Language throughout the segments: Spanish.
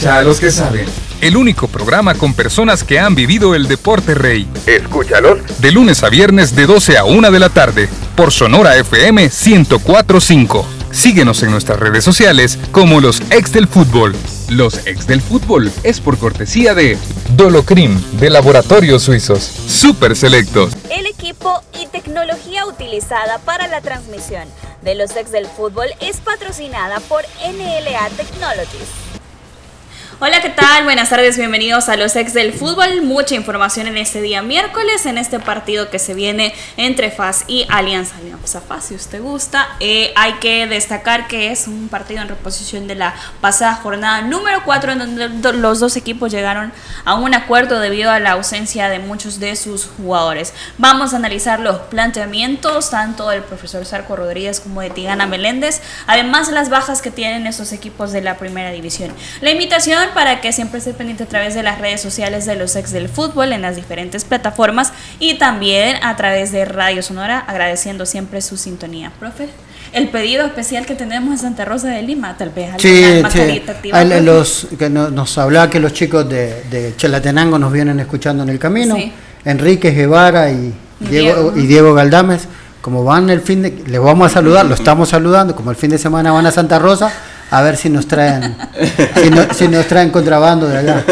Escucha a los que saben. El único programa con personas que han vivido el deporte rey. Escúchalos. De lunes a viernes de 12 a 1 de la tarde. Por Sonora FM 1045. Síguenos en nuestras redes sociales como los ex del fútbol. Los ex del fútbol es por cortesía de Dolocrim de Laboratorios Suizos. Super Selectos. El equipo y tecnología utilizada para la transmisión de los ex del fútbol es patrocinada por NLA Technologies. Hola, ¿qué tal? Buenas tardes, bienvenidos a los ex del fútbol. Mucha información en este día miércoles, en este partido que se viene entre FAS y Alianza. Alianza FAS, si usted gusta. Eh, hay que destacar que es un partido en reposición de la pasada jornada número 4, en donde los dos equipos llegaron a un acuerdo debido a la ausencia de muchos de sus jugadores. Vamos a analizar los planteamientos, tanto del profesor Sarco Rodríguez como de Tigana Meléndez, además las bajas que tienen esos equipos de la primera división. La invitación para que siempre esté pendiente a través de las redes sociales de los ex del fútbol en las diferentes plataformas y también a través de Radio Sonora, agradeciendo siempre su sintonía. Profe, el pedido especial que tenemos en Santa Rosa de Lima, tal vez sí, sí. los, que nos hablaba que los chicos de, de, Chelatenango nos vienen escuchando en el camino, Enrique Guevara y Diego, y Diego Galdames como van el fin de les vamos a saludar, lo estamos saludando, como el fin de semana van a Santa Rosa, a ver si nos traen si, nos traen contrabando de allá.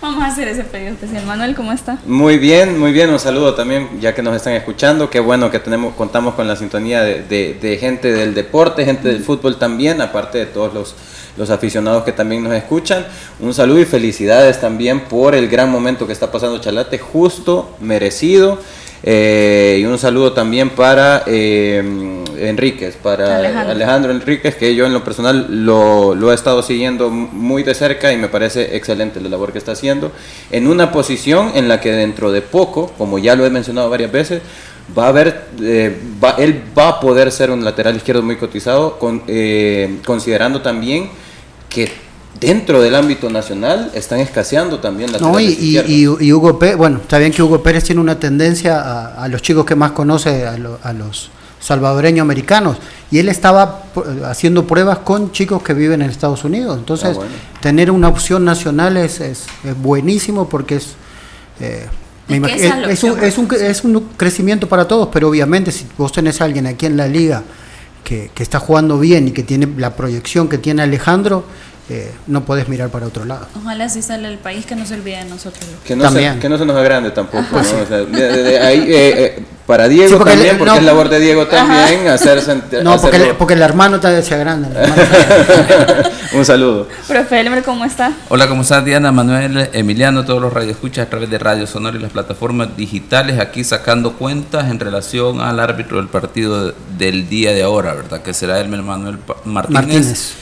Vamos a hacer ese pedido especial. Manuel, ¿cómo está? Muy bien, muy bien. Un saludo también, ya que nos están escuchando. Qué bueno que tenemos, contamos con la sintonía de, gente del deporte, gente del fútbol también, aparte de todos los, los aficionados que también nos escuchan. Un saludo y felicidades también por el gran momento que está pasando Chalate, justo, merecido. Eh, y un saludo también para eh, Enríquez, para Alejandro. Enríquez, que yo en lo personal lo, lo, he estado siguiendo muy de cerca y me parece excelente la labor que está haciendo, en una posición en la que dentro de poco, como ya lo he mencionado varias veces, va a haber, eh, él va a poder ser un lateral izquierdo muy cotizado, con, eh, considerando también que dentro del ámbito nacional están escaseando también las no, y, y, y, Hugo Pérez, bueno, está bien que Hugo Pérez tiene una tendencia a, los chicos que más conoce, a, los salvadoreños americanos, y él estaba haciendo pruebas con chicos que viven en Estados Unidos. Entonces, ah, tener una opción nacional es, es, buenísimo porque es... Eh, es, un, es, un, es, un, crecimiento para todos, pero obviamente si vos tenés a alguien aquí en la liga que, que está jugando bien y que tiene la proyección que tiene Alejandro, eh, no puedes mirar para otro lado. Ojalá si sale el país que no se olvide de nosotros. Que no, Se, que no se nos agrande tampoco. ahí, eh, eh, para Diego también, porque es labor de Diego también hacerse. No, porque, el, porque el hermano también se agranda. Un saludo. Profe Elmer, ¿cómo está? Hola, ¿cómo está Diana, Manuel, Emiliano, todos los radioescuchas a través de Radio Sonora y las plataformas digitales, aquí sacando cuentas en relación al árbitro del partido del día de ahora, ¿verdad? Que será Elmer Manuel Martínez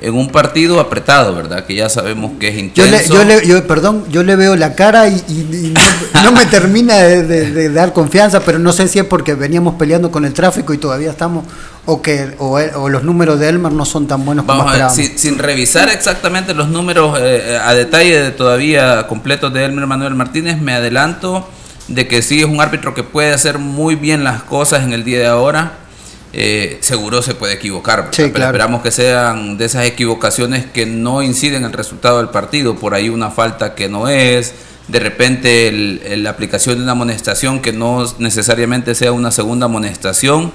en un partido apretado, ¿verdad? Que ya sabemos que es intenso. Yo le, yo perdón, yo le veo la cara y, no, me termina de, dar confianza, pero no sé si es porque veníamos peleando con el tráfico y todavía estamos, o que o, los números de Elmer no son tan buenos como esperábamos. sin, sin, revisar exactamente los números eh, a detalle de todavía completos de Elmer Manuel Martínez, me adelanto de que sí es un árbitro que puede hacer muy bien las cosas en el día de ahora eh, seguro se puede equivocar, pero esperamos que sean de esas equivocaciones que no inciden en el resultado del partido, por ahí una falta que no es, de repente la aplicación de una amonestación que no necesariamente sea una segunda amonestación,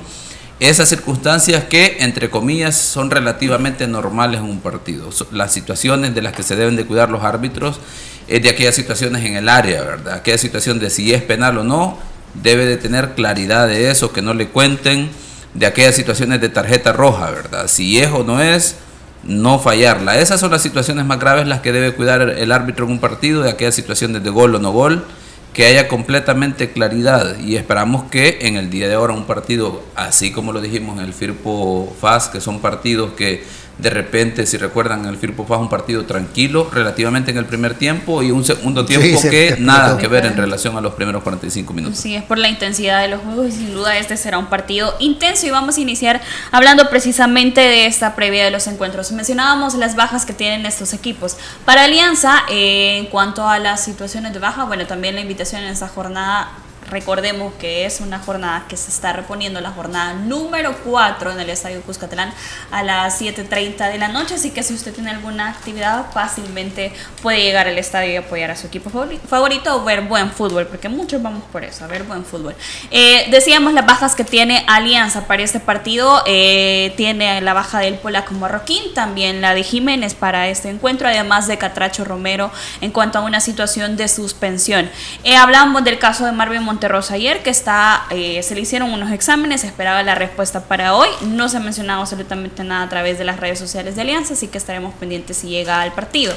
esas circunstancias que, entre comillas, son relativamente normales en un partido. Las situaciones de las que se deben de cuidar los árbitros es de aquellas situaciones en el área, ¿verdad? Aquella situación de si es penal o no, debe de tener claridad de eso, que no le cuenten de aquellas situaciones de tarjeta roja, ¿verdad? Si es o no es, no fallarla. Esas son las situaciones más graves las que debe cuidar el árbitro en un partido, de aquellas situaciones de gol o no gol, que haya completamente claridad y esperamos que en el día de ahora un partido, así como lo dijimos en el Firpo FAS, que son partidos que de repente, si recuerdan, el Firpo fue un partido tranquilo relativamente en el primer tiempo y un segundo tiempo que nada que ver en relación a los primeros 45 minutos. Sí, es por la intensidad de los juegos y sin duda este será un partido intenso y vamos a iniciar hablando precisamente de esta previa de los encuentros. Mencionábamos las bajas que tienen estos equipos. Para Alianza, eh, en cuanto a las situaciones de baja, bueno, también la invitación en esta jornada Recordemos que es una jornada que se está reponiendo, la jornada número 4 en el Estadio Cuscatlán a las 7.30 de la noche, así que si usted tiene alguna actividad fácilmente puede llegar al estadio y apoyar a su equipo favorito o ver buen fútbol, porque muchos vamos por eso, a ver buen fútbol. Eh, decíamos las bajas que tiene Alianza para este partido, eh, tiene la baja del polaco Marroquín, también la de Jiménez para este encuentro, además de Catracho Romero en cuanto a una situación de suspensión. Eh, hablamos del caso de Marvin Monterrosa ayer, que está, eh, se le hicieron unos exámenes, esperaba la respuesta para hoy. No se ha mencionado absolutamente nada a través de las redes sociales de Alianza, así que estaremos pendientes si llega al partido.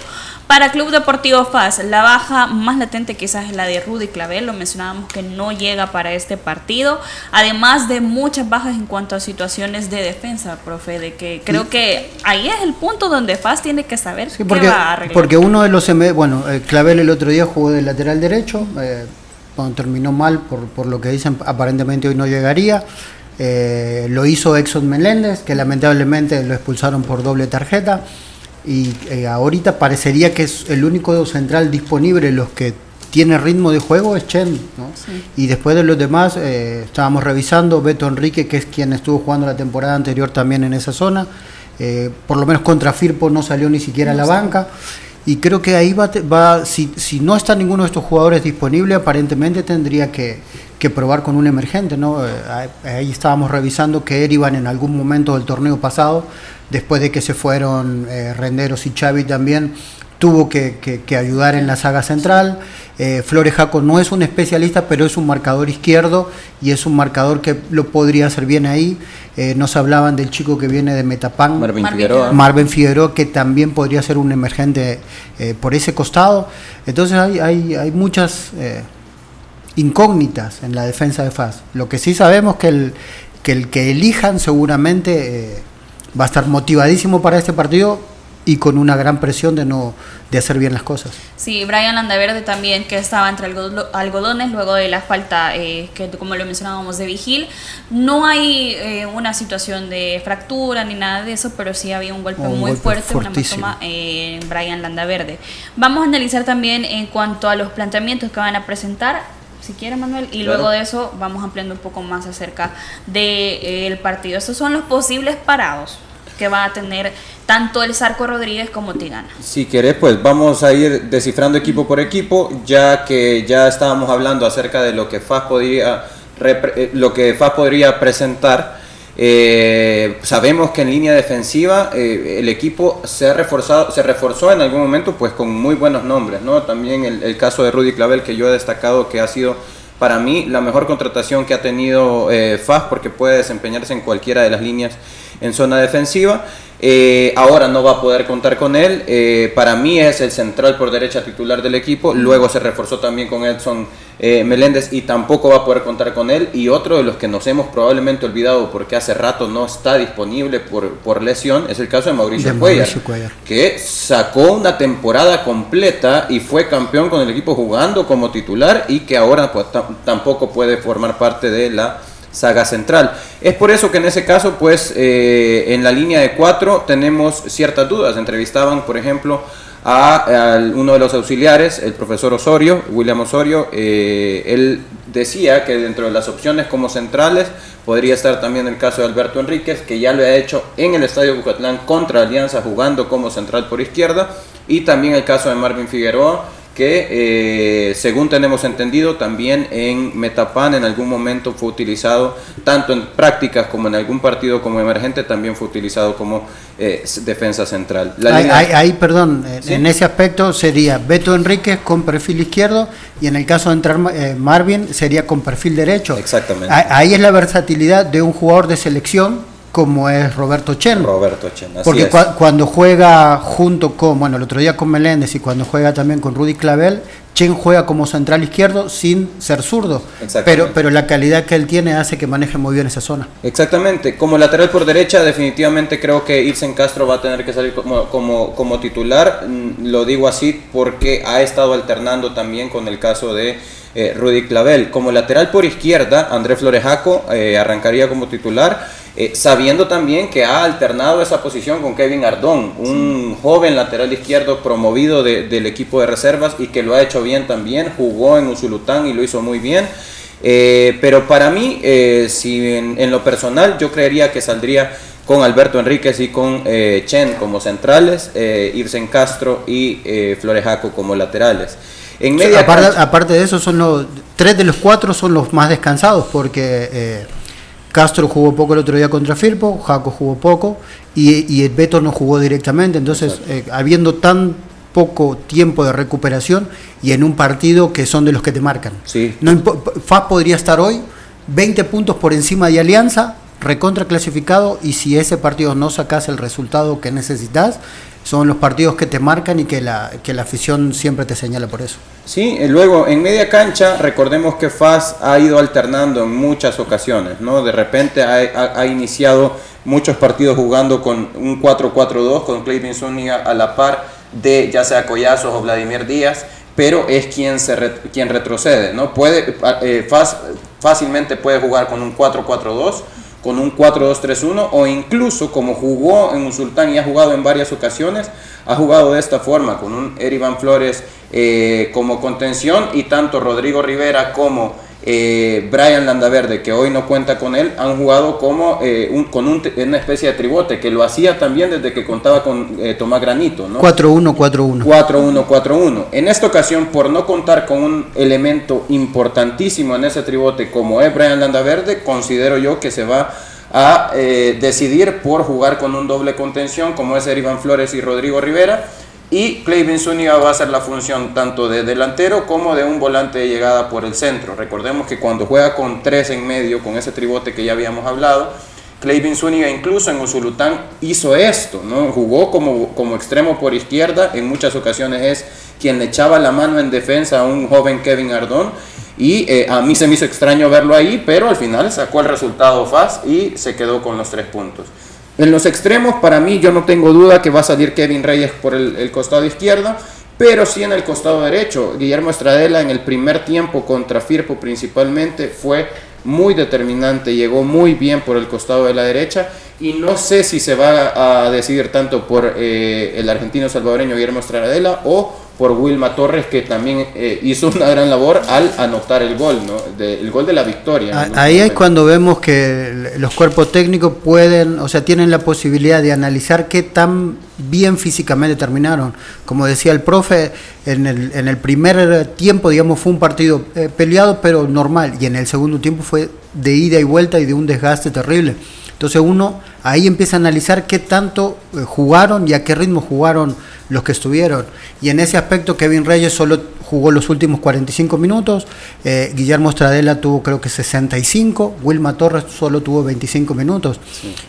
Para Club Deportivo FAS, la baja más latente quizás es la de Rudy Clavel, lo mencionábamos que no llega para este partido, además de muchas bajas en cuanto a situaciones de defensa, profe, de que creo que ahí es el punto donde FAS tiene que saber porque, qué va a arreglar. Porque uno de los, bueno, eh, Clavel el otro día jugó de lateral derecho, eh, cuando terminó mal, por, por lo que dicen, aparentemente hoy no llegaría. Eh, lo hizo Exxon Meléndez, que lamentablemente lo expulsaron por doble tarjeta. Y eh, ahorita parecería que es el único central disponible, los que tiene ritmo de juego es Chen. Y después de los demás, eh, estábamos revisando Beto Enrique, que es quien estuvo jugando la temporada anterior también en esa zona. por lo menos contra Firpo no salió ni siquiera a la banca. Y creo que ahí va, va si, si, no está ninguno de estos jugadores disponible, aparentemente tendría que, que probar con un emergente. ¿no? Eh, ahí estábamos revisando que Erivan en algún momento del torneo pasado, después de que se fueron eh, Renderos y Xavi también, tuvo que, que, ayudar en la saga central. Eh, Flores Jaco no es un especialista, pero es un marcador izquierdo y es un marcador que lo podría hacer bien ahí. Eh, nos hablaban del chico que viene de Metapan, Marvin Figueroa. Marvin Figueroa, que también podría ser un emergente eh, por ese costado. Entonces hay, hay, hay muchas incógnitas en la defensa de FAS. Lo que sí sabemos que el que, el que elijan seguramente va a estar motivadísimo para este partido y con una gran presión de no de hacer bien las cosas. Sí, Brian Landaverde también que estaba entre algodones luego de la falta eh, que como lo mencionábamos de Vigil. No hay eh, una situación de fractura ni nada de eso, pero sí había un golpe muy fuerte, una toma en Brian Landaverde. Vamos a analizar también en cuanto a los planteamientos que van a presentar si quiere Manuel, y luego de eso vamos ampliando un poco más acerca del de, eh, partido. Estos son los posibles parados que va a tener tanto el Sarco Rodríguez como Tigana. Si querés, pues vamos a ir descifrando equipo por equipo, ya que ya estábamos hablando acerca de lo que FAS podría, eh, lo que FAS podría presentar. Eh, sabemos que en línea defensiva eh, el equipo se ha reforzado, se reforzó en algún momento pues con muy buenos nombres, ¿no? También el, el caso de Rudy Clavel que yo he destacado que ha sido para mí la mejor contratación que ha tenido FAS porque puede desempeñarse en cualquiera de las líneas en zona defensiva. Eh, ahora no va a poder contar con él. Eh, para mí es el central por derecha titular del equipo. Luego se reforzó también con Edson eh, Meléndez y tampoco va a poder contar con él. Y otro de los que nos hemos probablemente olvidado porque hace rato no está disponible por, por lesión es el caso de Mauricio, Cuellar, que sacó una temporada completa y fue campeón con el equipo jugando como titular y que ahora pues, tampoco puede formar parte de la saga central. Es por eso que en ese caso, pues eh, en la línea de cuatro tenemos ciertas dudas. Entrevistaban, por ejemplo, a, uno de los auxiliares, el profesor Osorio, William Osorio. Eh, él decía que dentro de las opciones como centrales podría estar también el caso de Alberto Enríquez, que ya lo ha hecho en el Estadio Bucatlán contra Alianza jugando como central por izquierda, y también el caso de Marvin Figueroa que eh, según tenemos entendido también en Metapan en algún momento fue utilizado tanto en prácticas como en algún partido como emergente también fue utilizado como eh, defensa central. ahí, perdón, en ese aspecto sería Beto Enríquez con perfil izquierdo y en el caso de entrar eh, Marvin sería con perfil derecho. Exactamente. Ahí es la versatilidad de un jugador de selección como es Roberto Chen. Roberto Chen, así Porque cuando juega junto con, bueno, el otro día con Meléndez y cuando juega también con Rudy Clavel, Chen juega como central izquierdo sin ser zurdo. Pero, pero la calidad que él tiene hace que maneje muy bien esa zona. Exactamente. Como lateral por derecha, definitivamente creo que Ilsen Castro va a tener que salir como, como, como titular. Mm, lo digo así porque ha estado alternando también con el caso de eh, Rudy Clavel. Como lateral por izquierda, Andrés Florejaco eh, arrancaría como titular. Eh, sabiendo también que ha alternado esa posición con Kevin Ardón, un joven lateral izquierdo promovido del equipo de reservas y que lo ha hecho bien también, jugó en Usulután y lo hizo muy bien. Eh, pero para mí, eh, si en, lo personal, yo creería que saldría con Alberto Enríquez y con eh, Chen como centrales, Irsen Castro y Florejaco como laterales. En media aparte, de eso, son los tres de los cuatro son los más descansados porque Castro jugó poco el otro día contra Firpo, Jaco jugó poco y, y el Beto no jugó directamente. Entonces, habiendo tan poco tiempo de recuperación y en un partido que son de los que te marcan. Sí. No, FAS podría estar hoy 20 puntos por encima de Alianza, recontra clasificado, y si ese partido no sacas el resultado que necesitas, son los partidos que te marcan y que la, que la afición siempre te señala por eso. Sí, luego en media cancha, recordemos que FAS ha ido alternando en muchas ocasiones, ¿no? De repente ha, ha, iniciado muchos partidos jugando con un 4-4-2, con Clayton Zúñiga a la par de ya sea Collazos o Vladimir Díaz, pero es quien, se quien retrocede, ¿no? Puede, eh, fácilmente puede jugar con un 4-4-2, con un 4-2-3-1 o incluso como jugó en Sultán y ha jugado en varias ocasiones, ha jugado de esta forma, con un Erivan Flores eh, como contención y tanto Rodrigo Rivera como eh, Brian Landaverde, que hoy no cuenta con él, han jugado como eh, un, con una especie de tribote, que lo hacía también desde que contaba con eh, Tomás Granito. ¿no? 4-1-4-1. 4-1-4-1. En esta ocasión, por no contar con un elemento importantísimo en ese tribote como es Brian Landaverde, considero yo que se va a decidir por jugar con un doble contención como es Iván Flores y Rodrigo Rivera y Clayton Zúñiga va a hacer la función tanto de delantero como de un volante de llegada por el centro. Recordemos que cuando juega con tres en medio, con ese tribote que ya habíamos hablado, Clayton Zúñiga incluso en Usulután hizo esto, ¿no? jugó como, como extremo por izquierda, en muchas ocasiones es quien le echaba la mano en defensa a un joven Kevin Ardón y eh, a mí se me hizo extraño verlo ahí, pero al final sacó el resultado fácil y se quedó con los tres puntos. En los extremos, para mí, yo no tengo duda que va a salir Kevin Reyes por el, costado izquierdo, pero sí en el costado derecho. Guillermo Estradela en el primer tiempo contra Firpo principalmente fue muy determinante, llegó muy bien por el costado de la derecha y no sé si se va a decidir tanto por eh, el argentino salvadoreño Guillermo Estradela o por Wilma Torres, que también eh, hizo una gran labor al anotar el gol, ¿no? el gol de la victoria. Ahí es cuando vemos que los cuerpos técnicos pueden, o sea, tienen la posibilidad de analizar qué tan bien físicamente terminaron. Como decía el profe, en el, en el primer tiempo, digamos, fue un partido eh, peleado, pero normal, y en el segundo tiempo fue de ida y vuelta y de un desgaste terrible. Entonces uno ahí empieza a analizar qué tanto eh, jugaron y a qué ritmo jugaron los que estuvieron. Y en ese aspecto Kevin Reyes solo jugó los últimos 45 minutos, eh, Guillermo Stradella tuvo creo que 65, Wilma Torres solo tuvo 25 minutos.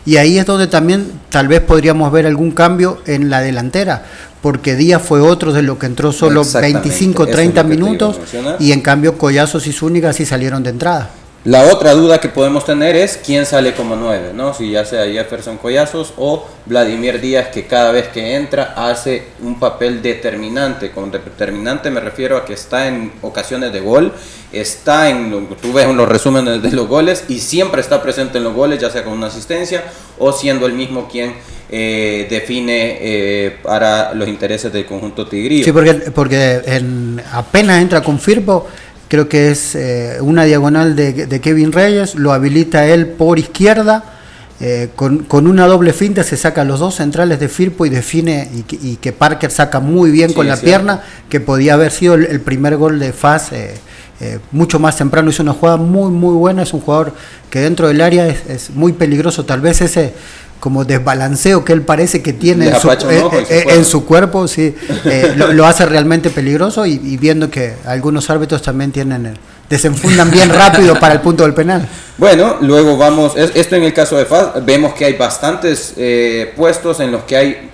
Y ahí es donde también tal vez podríamos ver algún cambio en la delantera, porque Díaz fue otro de lo que entró solo 25, 30 minutos y en cambio Collazos y Zúñiga sí salieron de entrada. La otra duda que podemos tener es quién sale como nueve, ¿no? Si ya sea Jefferson Collazos o Vladimir Díaz, que cada vez que entra hace un papel determinante. Con determinante me refiero a que está en ocasiones de gol, está en, tú ves en los resúmenes de los goles y siempre está presente en los goles, ya sea con una asistencia o siendo el mismo quien eh, define eh, para los intereses del conjunto tigrillo. Sí, porque, porque en, apenas entra con Firpo creo que es eh, una diagonal de, Kevin Reyes, lo habilita él por izquierda, eh, con, una doble finta se saca los dos centrales de Firpo y define, y, que Parker saca muy bien con la pierna, que podía haber sido el, primer gol de Faz. Eh, mucho más temprano hizo una jugada muy muy buena es un jugador que dentro del área es, es muy peligroso tal vez ese como desbalanceo que él parece que tiene en su, eh, eh, en su, cuerpo, sí, eh, lo, hace realmente peligroso y, viendo que algunos árbitros también tienen desenfundan bien rápido para el punto del penal. Bueno, luego vamos, esto en el caso de FAS, vemos que hay bastantes puestos en los que hay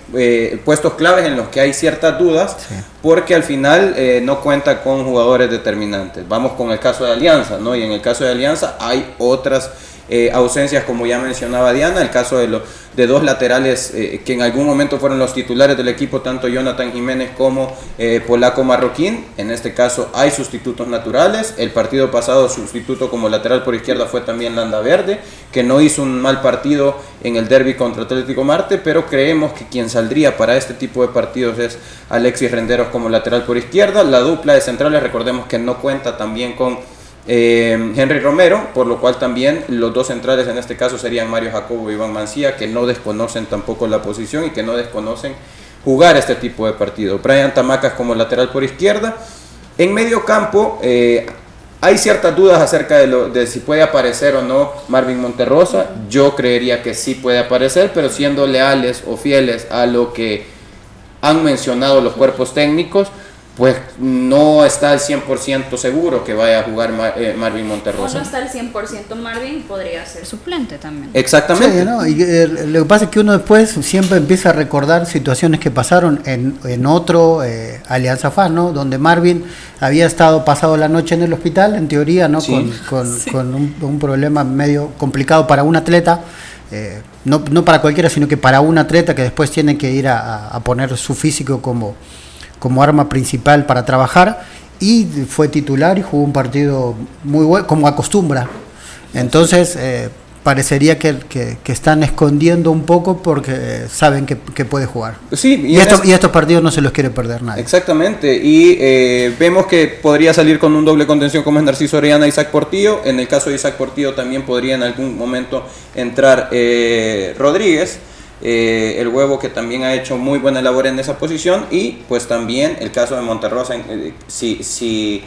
puestos claves en los que hay ciertas dudas, porque al final no cuenta con jugadores determinantes. Vamos con el caso de Alianza, ¿no? Y en el caso de Alianza hay otras eh, ausencias como ya mencionaba Diana, el caso de, los de dos laterales eh, que en algún momento fueron los titulares del equipo, tanto Jonathan Jiménez como eh, Polaco Marroquín. En este caso hay sustitutos naturales. El partido pasado sustituto como lateral por izquierda fue también Landa Verde, que no hizo un mal partido en el derby contra Atlético Marte, pero creemos que quien saldría para este tipo de partidos es Alexis Renderos como lateral por izquierda. La dupla de centrales, recordemos que no cuenta también con eh, Henry Romero, por lo cual también los dos centrales en este caso serían Mario Jacobo y Iván Mancía, que no desconocen tampoco la posición y que no desconocen jugar este tipo de partido. Brian Tamacas como lateral por izquierda. En medio campo eh, hay ciertas dudas acerca de, de si puede aparecer o no Marvin Monterrosa. Yo creería que sí puede aparecer, pero siendo leales o fieles a lo que han mencionado los cuerpos técnicos, pues no está al 100% seguro que vaya a jugar eh, Marvin Monterrosa. no está al 100% Marvin, podría ser suplente también. Exactamente. y, eh, lo que pasa es que uno después siempre empieza a recordar situaciones que pasaron en, en otro eh, Alianza FAN, ¿no? Donde Marvin había estado pasado la noche en el hospital, en teoría, ¿no? Con, con, un, problema medio complicado para un atleta. no, no para cualquiera, sino que para un atleta que después tiene que ir a, a poner su físico como como arma principal para trabajar y fue titular y jugó un partido muy bueno, como acostumbra. Entonces, eh, parecería que, que, están escondiendo un poco porque saben que, puede jugar. Sí, y, y, estos partidos no se los quiere perder nadie. Exactamente, y eh, vemos que podría salir con un doble contención como es Narciso Orellana y Isaac Portillo. En el caso de Isaac Portillo también podría en algún momento entrar eh, Rodríguez. Eh, el huevo que también ha hecho muy buena labor en esa posición y pues también el caso de Monterrosa, eh, si, si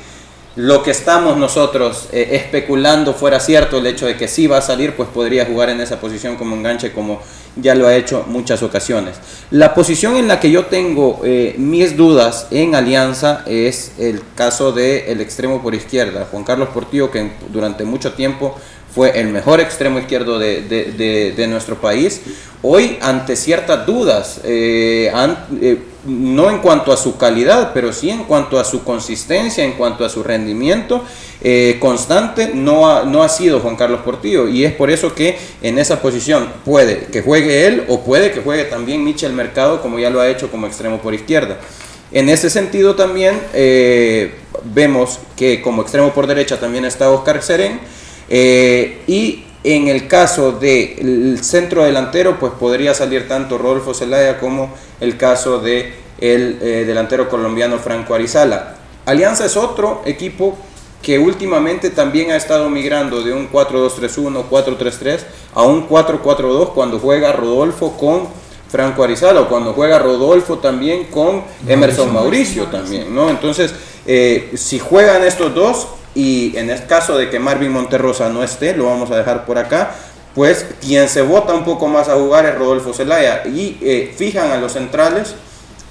lo que estamos nosotros eh, especulando fuera cierto, el hecho de que sí va a salir, pues podría jugar en esa posición como enganche como ya lo ha hecho muchas ocasiones. La posición en la que yo tengo mis dudas en Alianza es el caso del extremo por izquierda, Juan Carlos Portillo, que durante mucho tiempo fue el mejor extremo izquierdo de, nuestro país. Hoy, ante ciertas dudas, eh, eh, no en cuanto a su calidad, pero sí en cuanto a su consistencia, en cuanto a su rendimiento eh, constante, no ha, no ha sido Juan Carlos Portillo. Y es por eso que en esa posición puede que juegue él o puede que juegue también Michel Mercado, como ya lo ha hecho como extremo por izquierda. En ese sentido también vemos que como extremo por derecha también está Oscar Serén. Eh, y en el caso del centro delantero, pues podría salir tanto Rodolfo Zelaya como el caso de el eh, delantero colombiano Franco Arizala. Alianza es otro equipo que últimamente también ha estado migrando de un 4-2-3-1, 4-3-3 a un 4-4-2 cuando juega Rodolfo con Franco Arizala o cuando juega Rodolfo también con Emerson Mauricio, también, ¿no? Entonces, eh, si juegan estos dos, y en el caso de que Marvin Monterrosa no esté, lo vamos a dejar por acá, pues quien se vota un poco más a jugar es Rodolfo Zelaya y eh, fijan a los centrales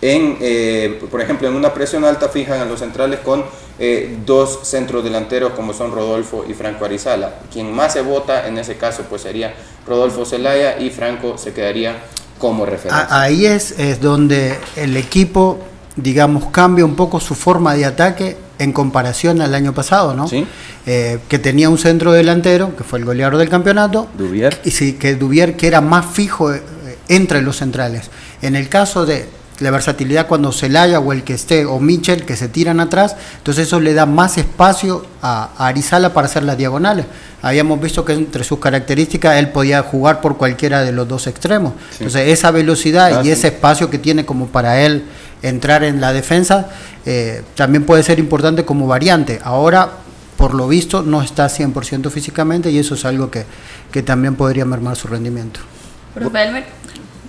en, eh, por ejemplo, en una presión alta fijan a los centrales con eh, dos centros delanteros como son Rodolfo y Franco Arizala. Quien más se vota en ese caso pues sería Rodolfo Zelaya y Franco se quedaría como referencia. Ahí es, es donde el equipo, digamos, cambia un poco su forma de ataque en comparación al año pasado, ¿no? Sí. Eh, que tenía un centro delantero, que fue el goleador del campeonato. Dubier. Y sí, que Dubier, que era más fijo eh, entre los centrales. En el caso de la versatilidad cuando Celaya o el que esté, o Mitchell, que se tiran atrás, entonces eso le da más espacio a, Arizala para hacer las diagonales. Habíamos visto que entre sus características él podía jugar por cualquiera de los dos extremos. Entonces esa velocidad y ese espacio que tiene como para él entrar en la defensa eh, también puede ser importante como variante. Ahora, por lo visto, no está 100% físicamente y eso es algo que, que también podría mermar su rendimiento.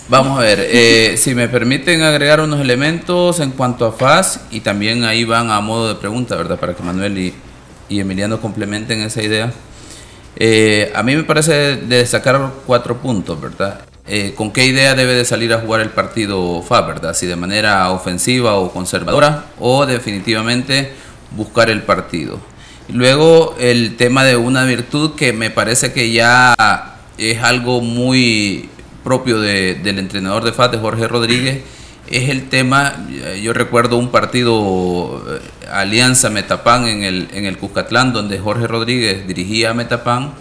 Vamos a ver, eh, si me permiten agregar unos elementos en cuanto a FAS y también ahí van a modo de pregunta, ¿verdad? Para que Manuel y, y Emiliano complementen esa idea. Eh, a mí me parece de destacar cuatro puntos, ¿verdad? Eh, con qué idea debe de salir a jugar el partido FA, ¿verdad? Si de manera ofensiva o conservadora o definitivamente buscar el partido. Luego el tema de una virtud que me parece que ya es algo muy propio del entrenador de FA, de Jorge Rodríguez, es el tema, yo recuerdo un partido eh, Alianza Metapan en el, en el Cuscatlán, donde Jorge Rodríguez dirigía a Metapan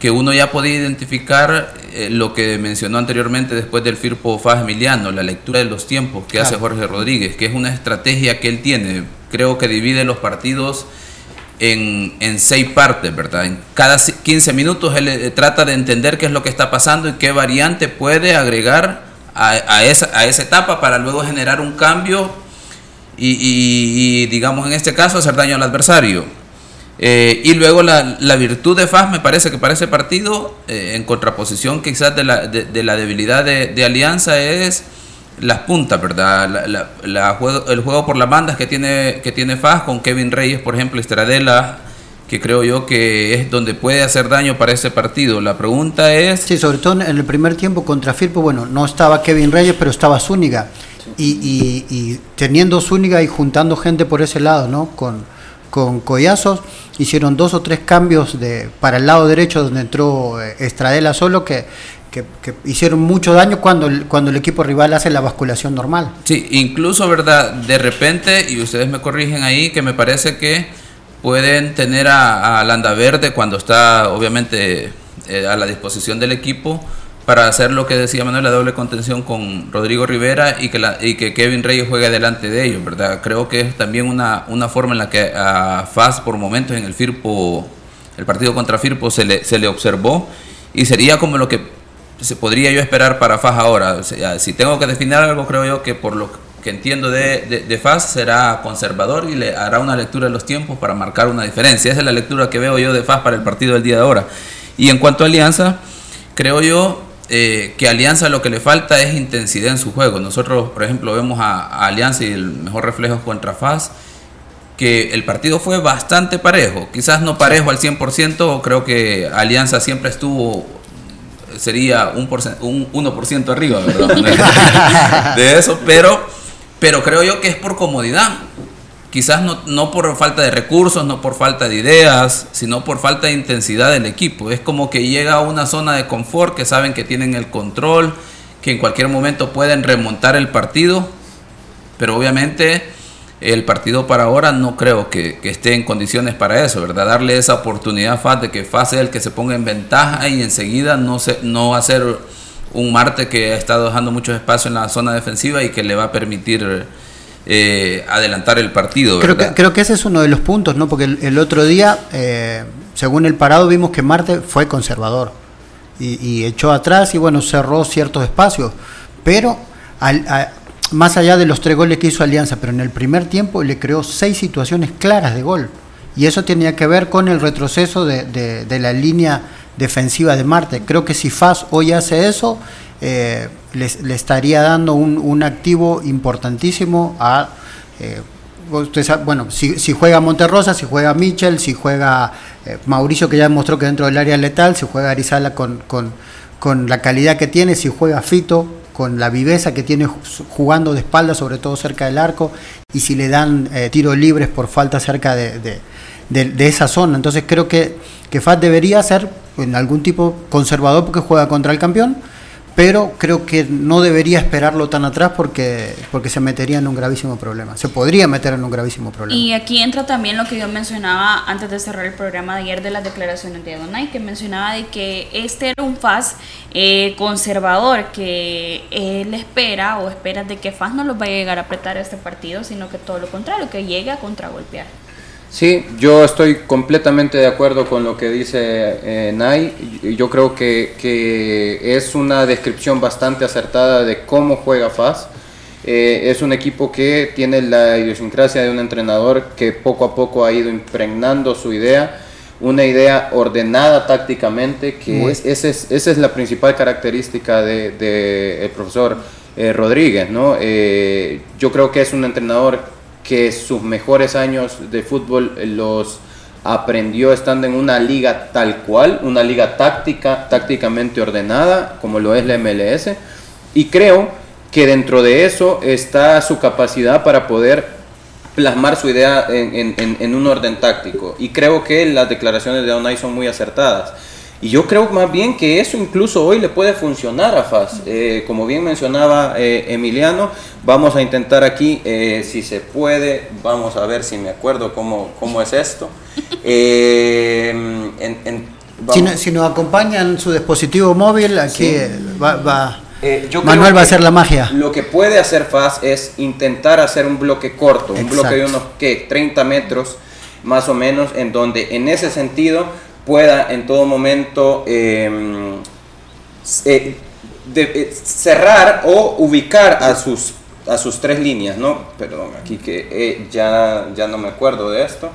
que uno ya podía identificar eh, lo que mencionó anteriormente después del Firpo Faz Emiliano, la lectura de los tiempos que hace Jorge Rodríguez, que es una estrategia que él tiene. Creo que divide los partidos en, seis partes, ¿verdad? En cada 15 minutos él eh, trata de entender qué es lo que está pasando y qué variante puede agregar a, esa, a esa etapa para luego generar un cambio y, y digamos, en este caso, hacer daño al adversario. Eh, y luego la, la, virtud de FAS me parece que para ese partido, eh, en contraposición quizás de la, de, la debilidad de, de, Alianza, es las puntas, ¿verdad? La, juego, el juego por las bandas que tiene, que tiene FAS con Kevin Reyes, por ejemplo, Estradela, que creo yo que es donde puede hacer daño para ese partido. La pregunta es... Sí, sobre todo en el primer tiempo contra Firpo, bueno, no estaba Kevin Reyes, pero estaba Zúñiga. Y, y, y, teniendo Zúñiga y juntando gente por ese lado, ¿no? Con, con Collazos, hicieron dos o tres cambios de, para el lado derecho donde entró eh, Estradela solo que, que, hicieron mucho daño cuando el, cuando el equipo rival hace la basculación normal. Sí, incluso, ¿verdad? De repente, y ustedes me corrigen ahí, que me parece que pueden tener a, a Landa Verde cuando está obviamente eh, a la disposición del equipo para hacer lo que decía Manuel, la doble contención con Rodrigo Rivera y que, la, y que Kevin Reyes juegue delante de ellos, ¿verdad? Creo que es también una, una forma en la que a Faz por momentos en el Firpo, el partido contra Firpo se le, se le observó y sería como lo que se podría yo esperar para Faz ahora. si tengo que definir algo, creo yo que por lo que entiendo de, de, de Faz será conservador y le hará una lectura de los tiempos para marcar una diferencia. Esa es la lectura que veo yo de Faz para el partido del día de ahora. Y en cuanto a Alianza, creo yo eh, que Alianza lo que le falta es intensidad en su juego. Nosotros, por ejemplo, vemos a, Alianza y el mejor reflejo es contra FAS, que el partido fue bastante parejo. Quizás no parejo al 100%, creo que Alianza siempre estuvo, sería un, un 1% arriba, ¿verdad? de eso, pero, pero creo yo que es por comodidad quizás no, no, por falta de recursos, no por falta de ideas, sino por falta de intensidad del equipo. Es como que llega a una zona de confort que saben que tienen el control, que en cualquier momento pueden remontar el partido, pero obviamente el partido para ahora no creo que, esté en condiciones para eso, ¿verdad? Darle esa oportunidad a FAS de que FAS sea el que se ponga en ventaja y enseguida no, se, no hacer un Marte que ha estado dejando mucho espacio en la zona defensiva y que le va a permitir eh, adelantar el partido. Creo que, creo que ese es uno de los puntos, ¿no? Porque el, otro día, eh, según el parado, vimos que Marte fue conservador y, echó atrás y bueno, cerró ciertos espacios. Pero más allá de los tres goles que hizo Alianza, pero en el primer tiempo le creó seis situaciones claras de gol. Y eso tenía que ver con el retroceso de, de la línea defensiva de Marte. Creo que si FAS hoy hace eso, eh, le, estaría dando un, un activo importantísimo a... Eh, bueno, si, si, juega Monterrosa, si juega Michel, si juega eh, Mauricio, que ya demostró que dentro del área letal, si juega Arizala con, con, con, la calidad que tiene, si juega Fito, con la viveza que tiene jugando de espalda, sobre todo cerca del arco, y si le dan eh, tiros libres por falta cerca de, de, de, esa zona. Entonces creo que, que FAT debería ser en algún tipo conservador porque juega contra el campeón pero creo que no debería esperarlo tan atrás porque, porque se metería en un gravísimo problema. Se podría meter en un gravísimo problema. Y aquí entra también lo que yo mencionaba antes de cerrar el programa de ayer de las declaraciones de Adonai, que mencionaba de que este era un FAS eh, conservador, que él espera o espera de que FAS no los vaya a llegar a apretar este partido, sino que todo lo contrario, que llegue a contragolpear. Sí, yo estoy completamente de acuerdo con lo que dice eh, Nay. Yo creo que, que, es una descripción bastante acertada de cómo juega FAS. Eh, es un equipo que tiene la idiosincrasia de un entrenador que poco a poco ha ido impregnando su idea, una idea ordenada tácticamente, que es, esa, es, esa es la principal característica del de, el profesor eh, Rodríguez. ¿no? Yo creo que es un entrenador que sus mejores años de fútbol los aprendió estando en una liga tal cual, una liga táctica, tácticamente ordenada, como lo es la MLS, y creo que dentro de eso está su capacidad para poder plasmar su idea en, un orden táctico. Y creo que las declaraciones de Onay son muy acertadas. Y yo creo más bien que eso incluso hoy le puede funcionar a FAS. Eh, como bien mencionaba eh, Emiliano, vamos a intentar aquí, eh, si se puede, vamos a ver si me acuerdo cómo, cómo es esto. si, nos acompañan su dispositivo móvil, aquí va, Manuel va a hacer la magia. Lo que puede hacer FAS es intentar hacer un bloque corto, un bloque de unos ¿qué? 30 metros más o menos, en donde en ese sentido pueda en todo momento em, eh, eh, cerrar o ubicar a sus, a sus tres líneas, ¿no? Perdón, aquí que eh, ya, ya no me acuerdo de esto.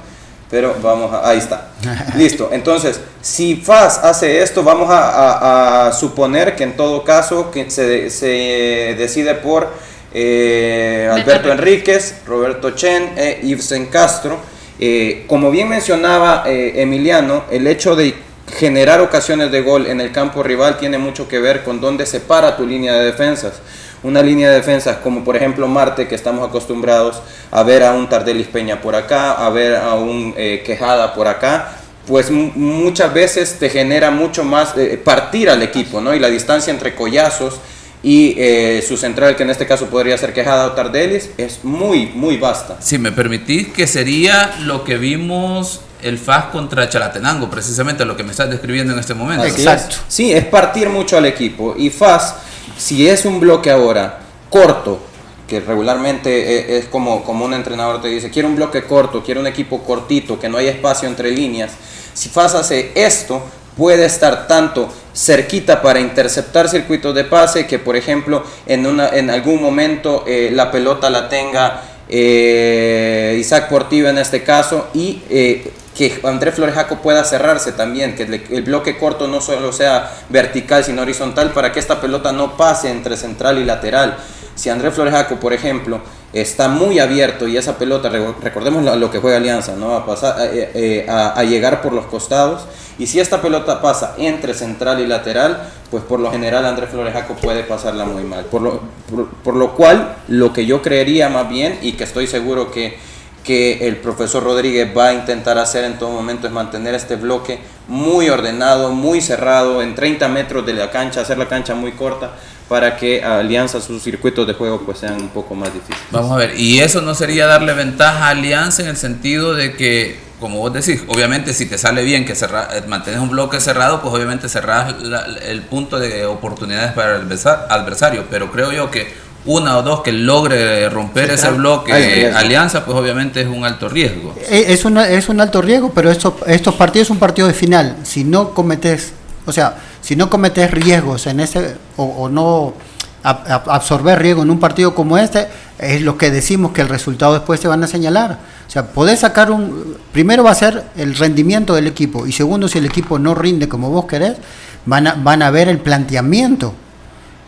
pero vamos a, ahí está. Listo. Entonces, si FAS hace esto, vamos a, suponer que en todo caso que se, se decide por eh, Alberto Enríquez, Roberto Chen e Yves Castro. Eh, como bien mencionaba eh, Emiliano, el hecho de generar ocasiones de gol en el campo rival tiene mucho que ver con dónde se para tu línea de defensas una línea de defensa como por ejemplo Marte, que estamos acostumbrados a ver a un Tardelis Peña por acá, a ver a un eh, Quejada por acá, pues muchas veces te genera mucho más eh, partir al equipo, ¿no? Y la distancia entre collazos y eh, su central, que en este caso podría ser Quejada o Tardelis, es muy, muy vasta. Si me permitís, que sería lo que vimos el FAS contra Chalatenango, precisamente lo que me estás describiendo en este momento. Exacto. Sí, es partir mucho al equipo. Y FAS si es un bloque ahora corto, que regularmente e, es como, como un entrenador te dice, quiero un bloque corto, quiero un equipo cortito, que no haya espacio entre líneas. Si FAS hace esto, puede estar tanto cerquita para interceptar circuitos de pase que por ejemplo en, una, en algún momento eh, la pelota la tenga eh, Isaac Portillo en este caso y eh, que Andrés Flores Jaco pueda cerrarse también, que el bloque corto no solo sea vertical sino horizontal para que esta pelota no pase entre central y lateral. Si Andrés Flores Jaco, por ejemplo, está muy abierto y esa pelota, recordemos lo que juega Alianza, ¿no? a, pasar, eh, eh, a, llegar por los costados, y si esta pelota pasa entre central y lateral, pues por lo general Andrés Flores Jaco puede pasarla muy mal. Por lo, por lo cual, lo que yo creería más bien, y que estoy seguro que que el profesor Rodríguez va a intentar hacer en todo momento es mantener este bloque muy ordenado, muy cerrado, en 30 metros de la cancha, hacer la cancha muy corta para que Alianza sus circuitos de juego pues sean un poco más difíciles. Vamos a ver, y eso no sería darle ventaja a Alianza en el sentido de que, como vos decís, obviamente si te sale bien que cerrar, eh, mantenés un bloque cerrado, pues obviamente cerrás el punto de oportunidades para el adversario, pero creo yo que una o dos que logre romper ese bloque alianza, pues obviamente es un alto riesgo. Eh, es, es un alto riesgo, pero estos, estos partidos son partidos de final. Si no cometes, o sea, si no cometes riesgos en ese, o, no absorber riesgo en un partido como este, es lo que decimos que el resultado después te van a señalar. O sea, podés sacar un. Primero va a ser el rendimiento del equipo, y segundo, si el equipo no rinde como vos querés, van a, van a ver el planteamiento.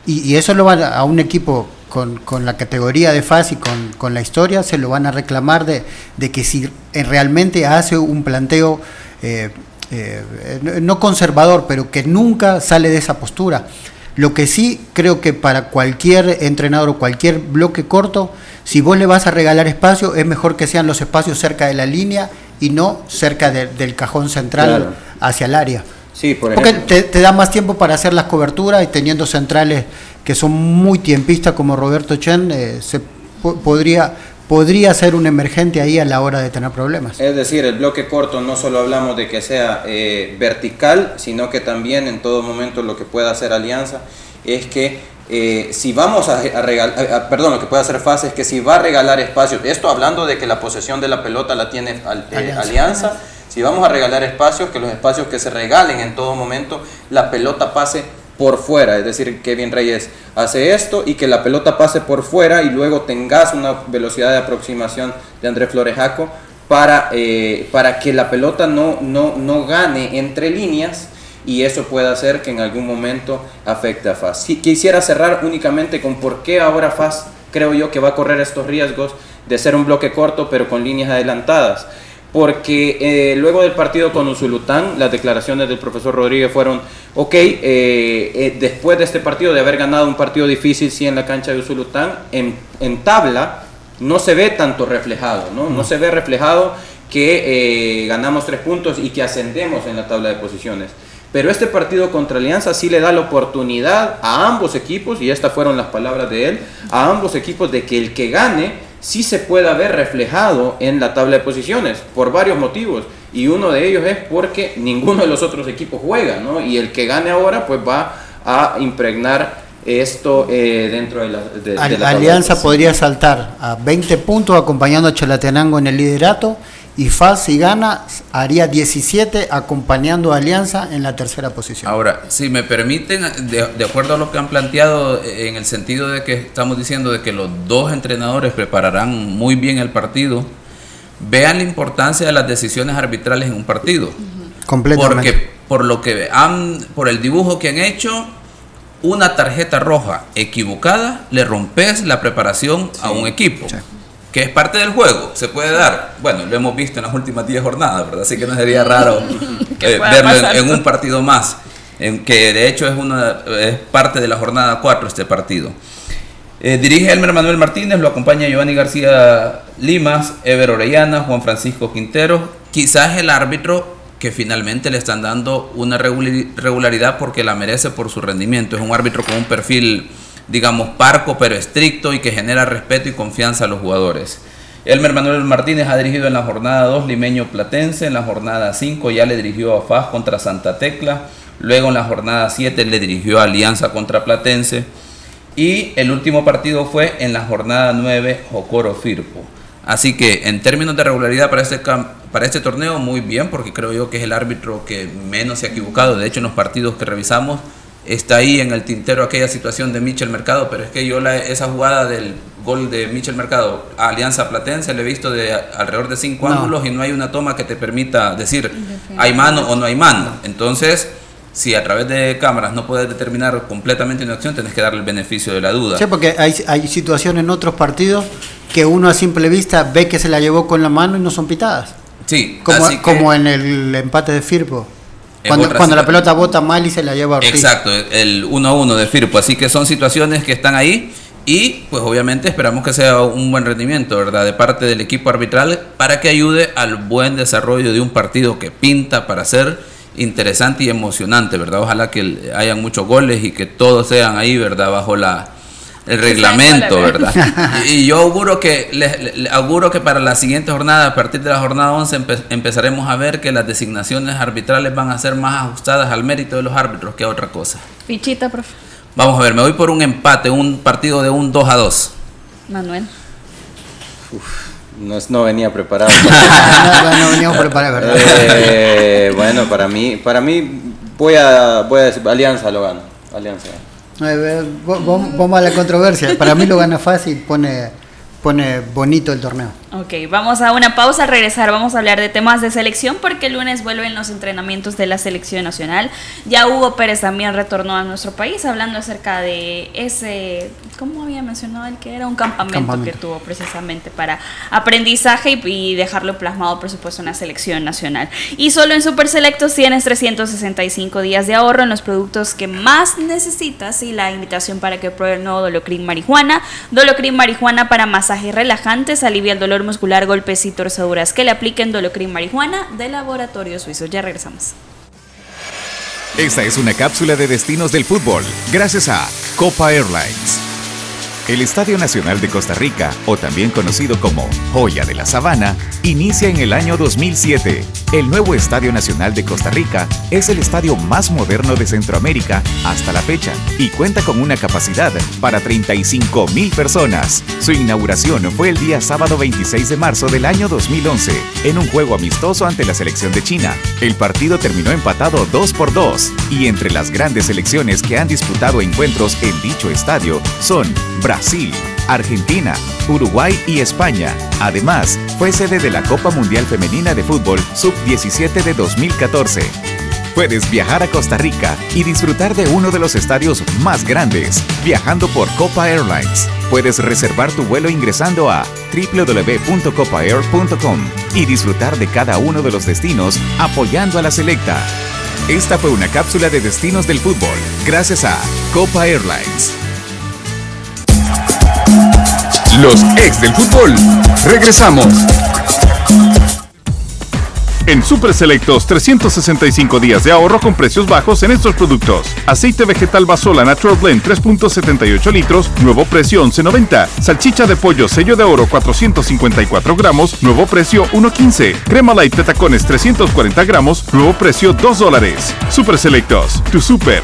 Y, eso lo va a un equipo con, con, la categoría de FAS y con, con, la historia, se lo van a reclamar de, de que si realmente hace un planteo eh, eh, no conservador, pero que nunca sale de esa postura. Lo que sí creo que para cualquier entrenador o cualquier bloque corto, si vos le vas a regalar espacio, es mejor que sean los espacios cerca de la línea y no cerca del cajón central hacia el área. Sí, por Porque te, te, da más tiempo para hacer las coberturas y teniendo centrales que son muy tiempistas como Roberto Chen, eh, se podría podría ser un emergente ahí a la hora de tener problemas. Es decir, el bloque corto no solo hablamos de que sea eh, vertical, sino que también en todo momento lo que pueda hacer Alianza es que eh, si vamos a, regalar, perdón, lo que puede hacer fácil es que si va a regalar espacios, esto hablando de que la posesión de la pelota la tiene Alianza. Alianza, si vamos a regalar espacios, que los espacios que se regalen en todo momento, la pelota pase por fuera, es decir, Kevin Reyes hace esto y que la pelota pase por fuera y luego tengas una velocidad de aproximación de Andrés Florejaco para, eh, para que la pelota no, no, no gane entre líneas y eso puede hacer que en algún momento afecte a FAS. Si quisiera cerrar únicamente con por qué ahora FAS creo yo que va a correr estos riesgos de ser un bloque corto pero con líneas adelantadas porque eh, luego del partido con Usulután, las declaraciones del profesor Rodríguez fueron, ok, eh, eh, después de este partido, de haber ganado un partido difícil, sí, en la cancha de Usulután, en, en tabla no se ve tanto reflejado, ¿no? No, se ve reflejado que ganamos tres puntos y que ascendemos en la tabla de posiciones. Pero este partido contra Alianza sí le da la oportunidad a ambos equipos, y estas fueron las palabras de él, a ambos equipos de que el que gane sí se pueda ver reflejado en la tabla de posiciones por varios motivos. Y uno de ellos es porque ninguno de los otros equipos juega, ¿no? Y el que gane ahora pues va a impregnar esto eh, dentro de la, de, Alianza podría saltar a 20 puntos acompañando a Chalatenango en el liderato y FAS si gana haría 17 acompañando a Alianza en la tercera posición. Ahora, si me permiten, de, acuerdo a lo que han planteado, en el sentido de que estamos diciendo de que los dos entrenadores prepararán muy bien el partido, vean la importancia de las decisiones arbitrales en un partido. Completamente. Porque por lo que han, por el dibujo que han hecho, una tarjeta roja equivocada le rompes la preparación a un equipo. Que es parte del juego, se puede dar. Bueno, lo hemos visto en las últimas 10 jornadas, ¿verdad? Así que no sería raro eh, verlo en, un partido más. En que de hecho es, una, es parte de la jornada 4 este partido. Eh, dirige Elmer Manuel Martínez, lo acompaña Giovanni García Limas, Ever Orellana, Juan Francisco Quintero. Quizás el árbitro que finalmente le están dando una regularidad porque la merece por su rendimiento. Es un árbitro con un perfil, digamos, parco pero estricto y que genera respeto y confianza a los jugadores. Elmer Manuel Martínez ha dirigido en la jornada 2 Limeño Platense, en la jornada 5 ya le dirigió a FAS contra Santa Tecla, luego en la jornada 7 le dirigió a Alianza contra Platense y el último partido fue en la jornada 9 Jocoro Firpo. Así que en términos de regularidad para este, para este torneo, muy bien, porque creo yo que es el árbitro que menos se ha equivocado. De hecho, en los partidos que revisamos, está ahí en el tintero aquella situación de Michel Mercado, pero es que yo la, esa jugada del gol de Michel Mercado a Alianza Platense le he visto de alrededor de cinco ángulos y no hay una toma que te permita decir hay mano o no hay mano. Entonces si a través de cámaras no puedes determinar completamente una acción, tenés que darle el beneficio de la duda. Sí, porque hay, hay situaciones en otros partidos que uno a simple vista ve que se la llevó con la mano y no son pitadas. Sí, como, como en el empate de Firpo. Cuando, cuando la pelota bota mal y se la lleva a Ortiz. Exacto, el 1-1 de Firpo. Así que son situaciones que están ahí y pues obviamente esperamos que sea un buen rendimiento, ¿verdad? De parte del equipo arbitral para que ayude al buen desarrollo de un partido que pinta para ser interesante y emocionante, ¿verdad? Ojalá que hayan muchos goles y que todos sean ahí, ¿verdad? Bajo la el reglamento, ¿verdad? y, yo auguro que les, auguro que para la siguiente jornada, a partir de la jornada 11, empezaremos a ver que las designaciones arbitrales van a ser más ajustadas al mérito de los árbitros que a otra cosa. Fichita, profe. Vamos a ver, me voy por un empate, un partido de un 2 a 2. Manuel. No, no venía preparado. no, veníamos preparados, ¿verdad? Eh, bueno, para mí, para mí voy a, voy a decir, Alianza lo gana. Alianza. Vamos a la controversia. Para mí lo gana fácil, pone, pone bonito el torneo. Ok, vamos a una pausa, al regresar vamos a hablar de temas de selección porque el lunes vuelven los entrenamientos de la selección nacional. Ya Hugo Pérez también retornó a nuestro país hablando acerca de ese, ¿cómo había mencionado el que era? Un campamento, que tuvo precisamente para aprendizaje y, dejarlo plasmado por supuesto en la selección nacional. Y solo en Super Selectos tienes 365 días de ahorro en los productos que más necesitas y la invitación para que pruebe el nuevo Dolocrin Marihuana. Dolocrin Marihuana para masajes relajantes, alivia el dolor muscular, golpes y torceduras que le apliquen Dolocrin Marihuana de Laboratorio Suizo. Ya regresamos. Esta es una cápsula de destinos del fútbol, gracias a Copa Airlines. El Estadio Nacional de Costa Rica, o también conocido como Joya de la Sabana, inicia en el año 2007. El nuevo Estadio Nacional de Costa Rica es el estadio más moderno de Centroamérica hasta la fecha y cuenta con una capacidad para 35 mil personas. Su inauguración fue el día sábado 26 de marzo del año 2011 en un juego amistoso ante la selección de China. El partido terminó empatado 2 por 2 y entre las grandes selecciones que han disputado encuentros en dicho estadio son Brasil, Argentina, Uruguay y España. Además, fue sede de la Copa Mundial Femenina de Fútbol Sub-17 de 2014. Puedes viajar a Costa Rica y disfrutar de uno de los estadios más grandes, viajando por Copa Airlines. Puedes reservar tu vuelo ingresando a www.copaair.com y disfrutar de cada uno de los destinos apoyando a la selecta. Esta fue una cápsula de destinos del fútbol, gracias a Copa Airlines. Los ex del fútbol. Regresamos. En Super Selectos, 365 días de ahorro con precios bajos en estos productos. Aceite vegetal Basola Natural Blend 3.78 litros, nuevo precio 11.90. Salchicha de pollo sello de oro 454 gramos, nuevo precio 1.15. Crema light de tacones 340 gramos, nuevo precio 2 dólares. Super Selectos, tu super.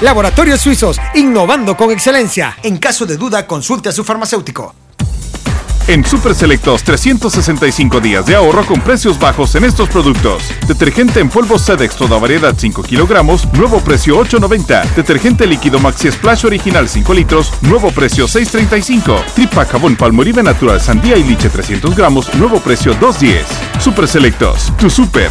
Laboratorios Suizos, innovando con excelencia. En caso de duda, consulte a su farmacéutico. En Super Selectos 365 días de ahorro con precios bajos en estos productos. Detergente en polvo Sedex toda variedad 5 kilogramos, nuevo precio 8.90. Detergente líquido Maxi Splash original 5 litros, nuevo precio 6.35. Tripa jabón Palmolive Natural Sandía y Liche 300 gramos, nuevo precio 2.10. Super Selectos, tu super.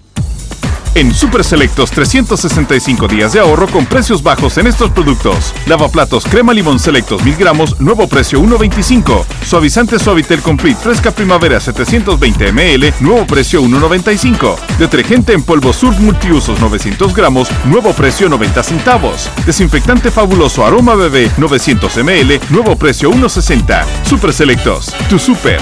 En Super Selectos 365 días de ahorro con precios bajos en estos productos. Lavaplatos crema limón selectos 1000 gramos, nuevo precio 1.25. Suavizante Suavitel Complete fresca primavera 720 ml, nuevo precio 1.95. Detergente en polvo Surf multiusos 900 gramos, nuevo precio 90 centavos. Desinfectante fabuloso aroma bebé 900 ml, nuevo precio 1.60. Super Selectos, tu super.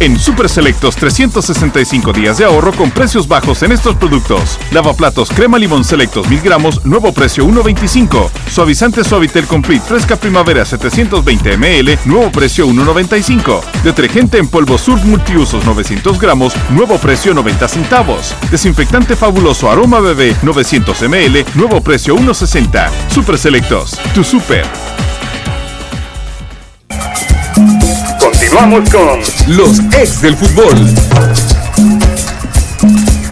En Super Selectos 365 días de ahorro con precios bajos en estos productos. Lavaplatos crema limón selectos 1000 gramos, nuevo precio 1.25. Suavizante Suavitel Complete fresca primavera 720 ml, nuevo precio 1.95. Detergente en polvo Surf multiusos 900 gramos, nuevo precio 90 centavos. Desinfectante fabuloso aroma bebé 900 ml, nuevo precio 1.60. Super Selectos, tu super. Continuamos con los ex del fútbol.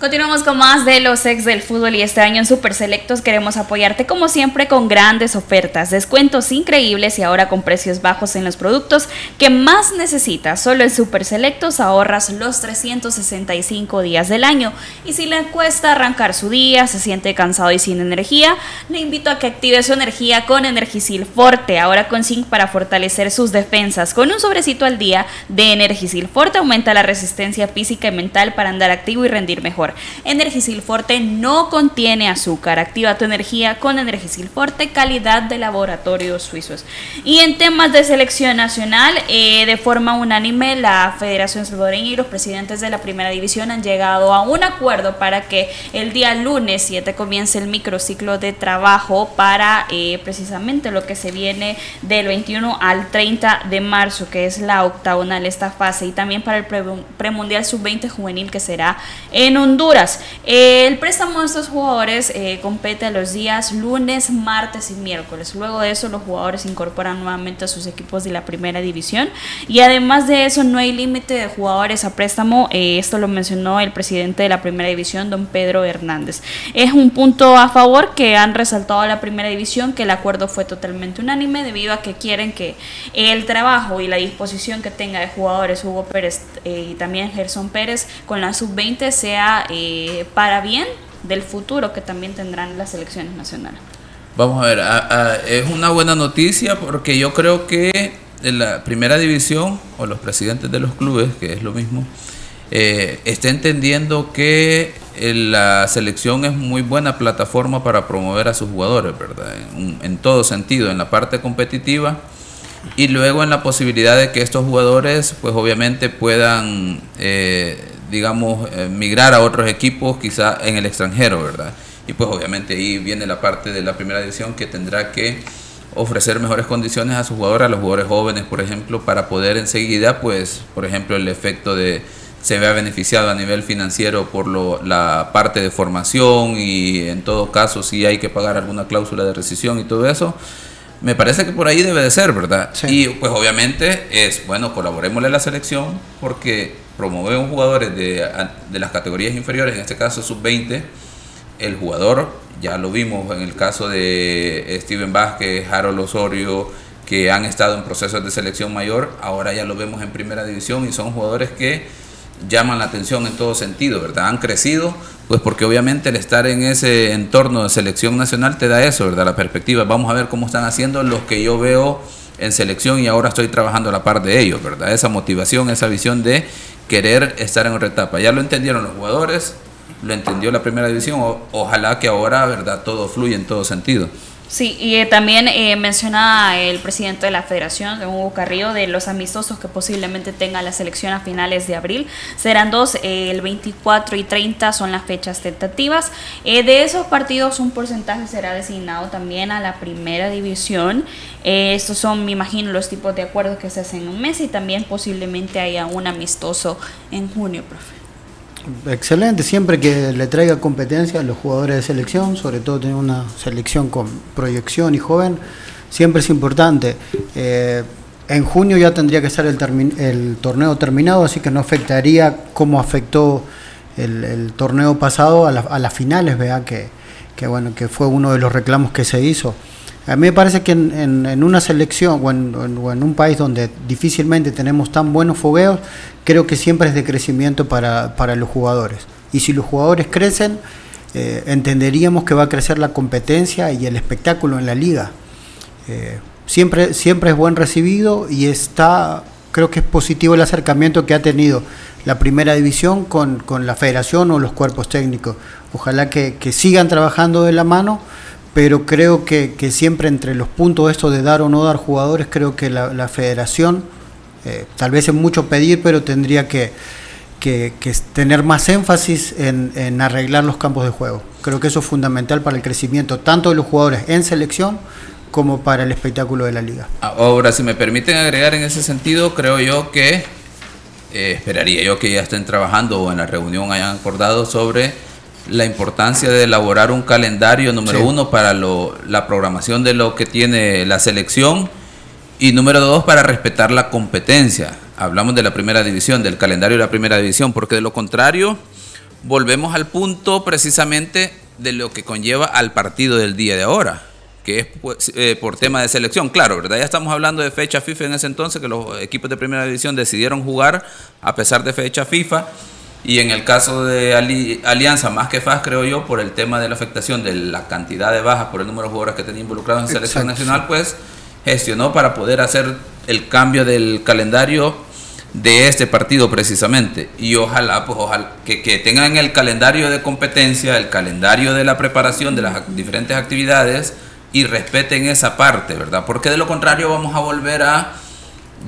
Continuamos con más de los ex del fútbol y este año en Super Selectos queremos apoyarte como siempre con grandes ofertas, descuentos increíbles y ahora con precios bajos en los productos que más necesitas. Solo en Super Selectos ahorras los 365 días del año y si le cuesta arrancar su día, se siente cansado y sin energía, le invito a que active su energía con Energisil Forte, ahora con zinc para fortalecer sus defensas. Con un sobrecito al día de Energisil Forte aumenta la resistencia física y mental para andar activo y rendir mejor. Energisil Forte no contiene azúcar. Activa tu energía con Energisil Forte, calidad de laboratorios suizos. Y en temas de selección nacional, eh, de forma unánime, la Federación Salvadoreña y los presidentes de la Primera División han llegado a un acuerdo para que el día lunes 7 comience el microciclo de trabajo para eh, precisamente lo que se viene del 21 al 30 de marzo, que es la octagonal esta fase, y también para el premundial sub-20 juvenil que será en Honduras. El préstamo de estos jugadores eh, compete los días lunes, martes y miércoles. Luego de eso los jugadores incorporan nuevamente a sus equipos de la primera división. Y además de eso no hay límite de jugadores a préstamo. Eh, esto lo mencionó el presidente de la primera división, don Pedro Hernández. Es un punto a favor que han resaltado la primera división que el acuerdo fue totalmente unánime debido a que quieren que el trabajo y la disposición que tenga de jugadores Hugo Pérez eh, y también Gerson Pérez con la sub-20 sea eh, para bien del futuro que también tendrán las elecciones nacionales. Vamos a ver, es una buena noticia porque yo creo que la primera división o los presidentes de los clubes, que es lo mismo, eh, está entendiendo que eh, la selección es muy buena plataforma para promover a sus jugadores, ¿verdad? En, todo sentido, en la parte competitiva y luego en la posibilidad de que estos jugadores, pues obviamente puedan digamos, eh, migrar a otros equipos quizá en el extranjero, ¿verdad? Y pues obviamente ahí viene la parte de la primera división que tendrá que ofrecer mejores condiciones a sus jugadores, a los jugadores jóvenes, por ejemplo, para poder enseguida, pues, por ejemplo, el efecto de, se vea beneficiado a nivel financiero por lo, la parte de formación y en todo caso si hay que pagar alguna cláusula de rescisión y todo eso. Me parece que por ahí debe de ser, ¿verdad? Y pues obviamente es, bueno, colaborémosle a la selección porque promovemos jugadores de, de las categorías inferiores, en este caso sub-20, el jugador, ya lo vimos en el caso de Steven Vázquez, Harold Osorio, que han estado en procesos de selección mayor, ahora ya lo vemos en primera división y son jugadores que llaman la atención en todo sentido, ¿verdad? Han crecido, pues porque obviamente el estar en ese entorno de selección nacional te da eso, ¿verdad? La perspectiva. Vamos a ver cómo están haciendo los que yo veo en selección y ahora estoy trabajando a la par de ellos, ¿verdad? Esa motivación, esa visión de querer estar en otra etapa. Ya lo entendieron los jugadores, lo entendió la primera división, ojalá que ahora, ¿verdad? Todo fluya en todo sentido. Sí, y eh, también eh, menciona el presidente de la federación, Hugo Carrillo, de los amistosos que posiblemente tenga la selección a finales de abril. Serán dos, eh, el 24 y 30 son las fechas tentativas. de esos partidos un porcentaje será designado también a la primera división. estos son, me imagino, los tipos de acuerdos que se hacen en un mes y también posiblemente haya un amistoso en junio, profe. Excelente, siempre que le traiga competencia a los jugadores de selección, sobre todo tener una selección con proyección y joven, siempre es importante. Eh, en junio ya tendría que estar el, torneo terminado, así que no afectaría como afectó el, torneo pasado a, las finales, vea que, que, bueno, que fue uno de los reclamos que se hizo. A mí me parece que en, una selección o en, un país donde difícilmente tenemos tan buenos fogueos, creo que siempre es de crecimiento para, los jugadores. Y si los jugadores crecen, eh, entenderíamos que va a crecer la competencia y el espectáculo en la liga. Eh, siempre, siempre es buen recibido y está, creo que es positivo el acercamiento que ha tenido la primera división con, la federación o los cuerpos técnicos. Ojalá que, que sigan trabajando de la mano pero creo que, siempre entre los puntos esto de dar o no dar jugadores, creo que la, federación, eh, tal vez es mucho pedir, pero tendría que, tener más énfasis en, arreglar los campos de juego. Creo que eso es fundamental para el crecimiento tanto de los jugadores en selección como para el espectáculo de la liga. Ahora, si me permiten agregar en ese sentido, creo yo que eh, esperaría yo que ya estén trabajando o en la reunión hayan acordado sobre la importancia de elaborar un calendario, número uno, para lo, la programación de lo que tiene la selección y número dos, para respetar la competencia. Hablamos de la primera división, del calendario de la primera división, porque de lo contrario, volvemos al punto precisamente de lo que conlleva al partido del día de ahora, que es pues, eh, por tema de selección. Claro, ¿verdad? Ya estamos hablando de fecha FIFA en ese entonces, que los equipos de primera división decidieron jugar a pesar de fecha FIFA y en el caso de Alianza, más que FAS, creo yo, por el tema de la afectación de la cantidad de bajas por el número de jugadores que tenía involucrados en selección nacional, pues gestionó para poder hacer el cambio del calendario de este partido precisamente. Y ojalá, pues ojalá que, que tengan el calendario de competencia, el calendario de la preparación de las diferentes actividades y respeten esa parte, ¿verdad? Porque de lo contrario vamos a volver a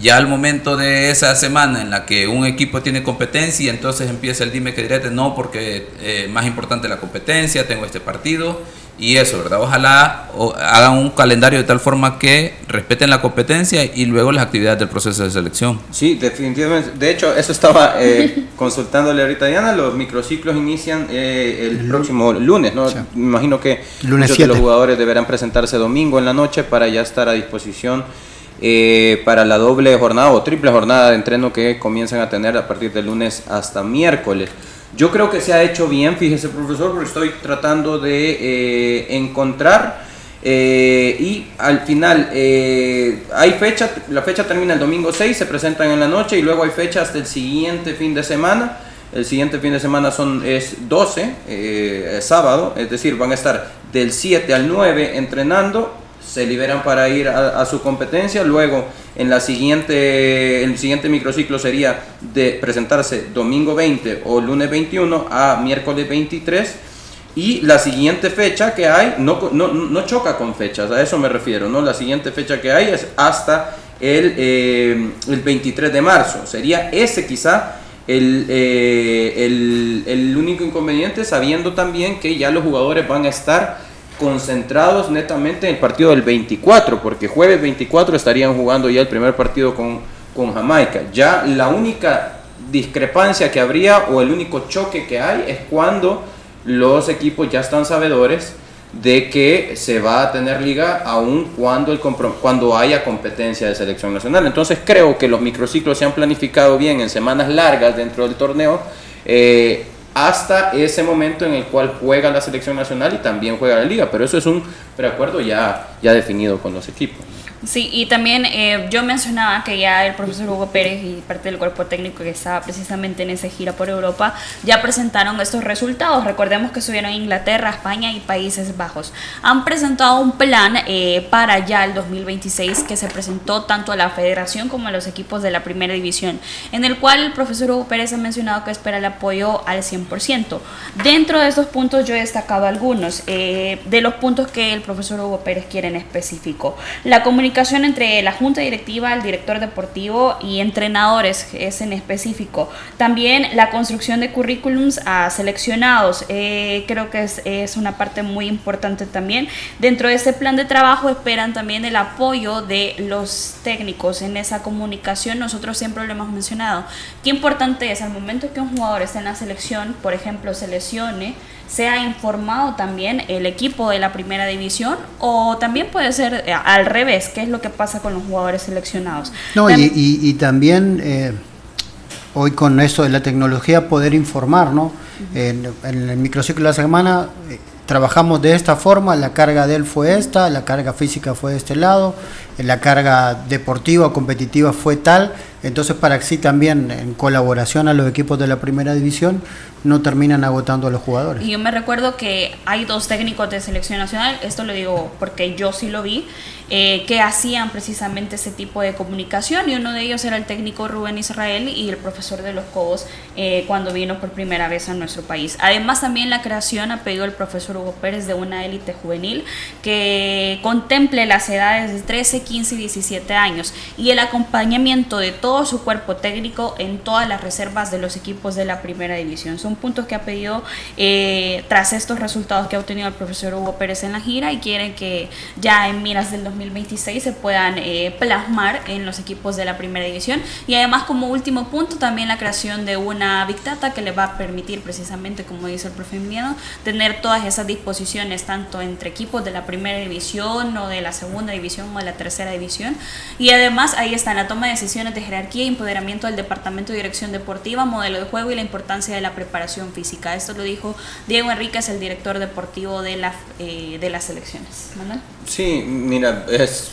ya al momento de esa semana en la que un equipo tiene competencia, entonces empieza el dime que direte, no, porque es eh, más importante la competencia, tengo este partido y eso, ¿verdad? Ojalá hagan un calendario de tal forma que respeten la competencia y luego las actividades del proceso de selección. Sí, definitivamente. De hecho, eso estaba eh, consultándole ahorita Diana, los microciclos inician eh, el, próximo lunes, ¿no? Me imagino que muchos de los jugadores deberán presentarse domingo en la noche para ya estar a disposición eh, para la doble jornada o triple jornada de entreno que comienzan a tener a partir del lunes hasta miércoles. Yo creo que se ha hecho bien, fíjese profesor, porque estoy tratando de eh, encontrar eh, y al final hay fecha, la fecha termina el domingo 6, se presentan en la noche y luego hay fecha hasta el siguiente fin de semana. El siguiente fin de semana son, es 12, sábado, es decir, van a estar del 7 al 9 entrenando se liberan para ir a, su competencia. Luego, en la siguiente, el siguiente microciclo sería de presentarse domingo 20 o lunes 21 a miércoles 23. Y la siguiente fecha que hay no, no, choca con fechas, a eso me refiero. ¿no? La siguiente fecha que hay es hasta el, eh, el 23 de marzo. Sería ese quizá el, eh, el, el único inconveniente, sabiendo también que ya los jugadores van a estar concentrados netamente en el partido del 24, porque jueves 24 estarían jugando ya el primer partido con, con Jamaica. Ya la única discrepancia que habría o el único choque que hay es cuando los equipos ya están sabedores de que se va a tener liga aun cuando, el cuando haya competencia de selección nacional. Entonces creo que los microciclos se han planificado bien en semanas largas dentro del torneo. Eh, hasta ese momento en el cual juega la selección nacional y también juega la liga, pero eso es un preacuerdo ya, ya definido con los equipos. Sí, y también eh, yo mencionaba que ya el profesor Hugo Pérez y parte del cuerpo técnico que estaba precisamente en esa gira por Europa ya presentaron estos resultados. Recordemos que estuvieron Inglaterra, España y Países Bajos. Han presentado un plan eh, para ya el 2026 que se presentó tanto a la federación como a los equipos de la primera división, en el cual el profesor Hugo Pérez ha mencionado que espera el apoyo al 100%. Dentro de estos puntos yo he destacado algunos eh, de los puntos que el profesor Hugo Pérez quiere en específico. La comunicación comunicación entre la junta directiva, el director deportivo y entrenadores es en específico. También la construcción de currículums a seleccionados, eh, creo que es, una parte muy importante también. Dentro de ese plan de trabajo esperan también el apoyo de los técnicos en esa comunicación. Nosotros siempre lo hemos mencionado. Qué importante es al momento que un jugador esté en la selección, por ejemplo, se lesione, se ha informado también el equipo de la primera división o también puede ser eh, al revés, que es lo que pasa con los jugadores seleccionados. No, y, también eh, hoy con eso de la tecnología poder informar, ¿no? en, el microciclo de la semana eh, trabajamos de esta forma, la carga de él fue esta, la carga física fue de este lado, la carga deportiva o competitiva fue tal, entonces para que sí también en colaboración a los equipos de la primera división no terminan agotando a los jugadores. Y yo me recuerdo que hay dos técnicos de selección nacional, esto lo digo porque yo sí lo vi, eh, que hacían precisamente ese tipo de comunicación y uno de ellos era el técnico Rubén Israel y el profesor de los Cobos eh, cuando vino por primera vez a nuestro país. Además también la creación ha pedido el profesor Hugo Pérez de una élite juvenil que contemple las edades de 13, 15 y 17 años y el acompañamiento de todo su cuerpo técnico en todas las reservas de los equipos de la primera división. Son puntos que ha pedido eh, tras estos resultados que ha obtenido el profesor Hugo Pérez en la gira y quieren que ya en miras del 2026 se puedan eh, plasmar en los equipos de la primera división. Y además como último punto también la creación de una Big Data que le va a permitir precisamente, como dice el profe Emiliano, tener todas esas disposiciones tanto entre equipos de la primera división o de la segunda división o de la tercera división. Y además ahí está la toma de decisiones de jerarquía y empoderamiento del departamento de dirección deportiva, modelo de juego y la importancia de la preparación física. Esto lo dijo Diego Enríquez, el director deportivo de, la, eh, de las selecciones. ¿Manuel? Sí, mira, es,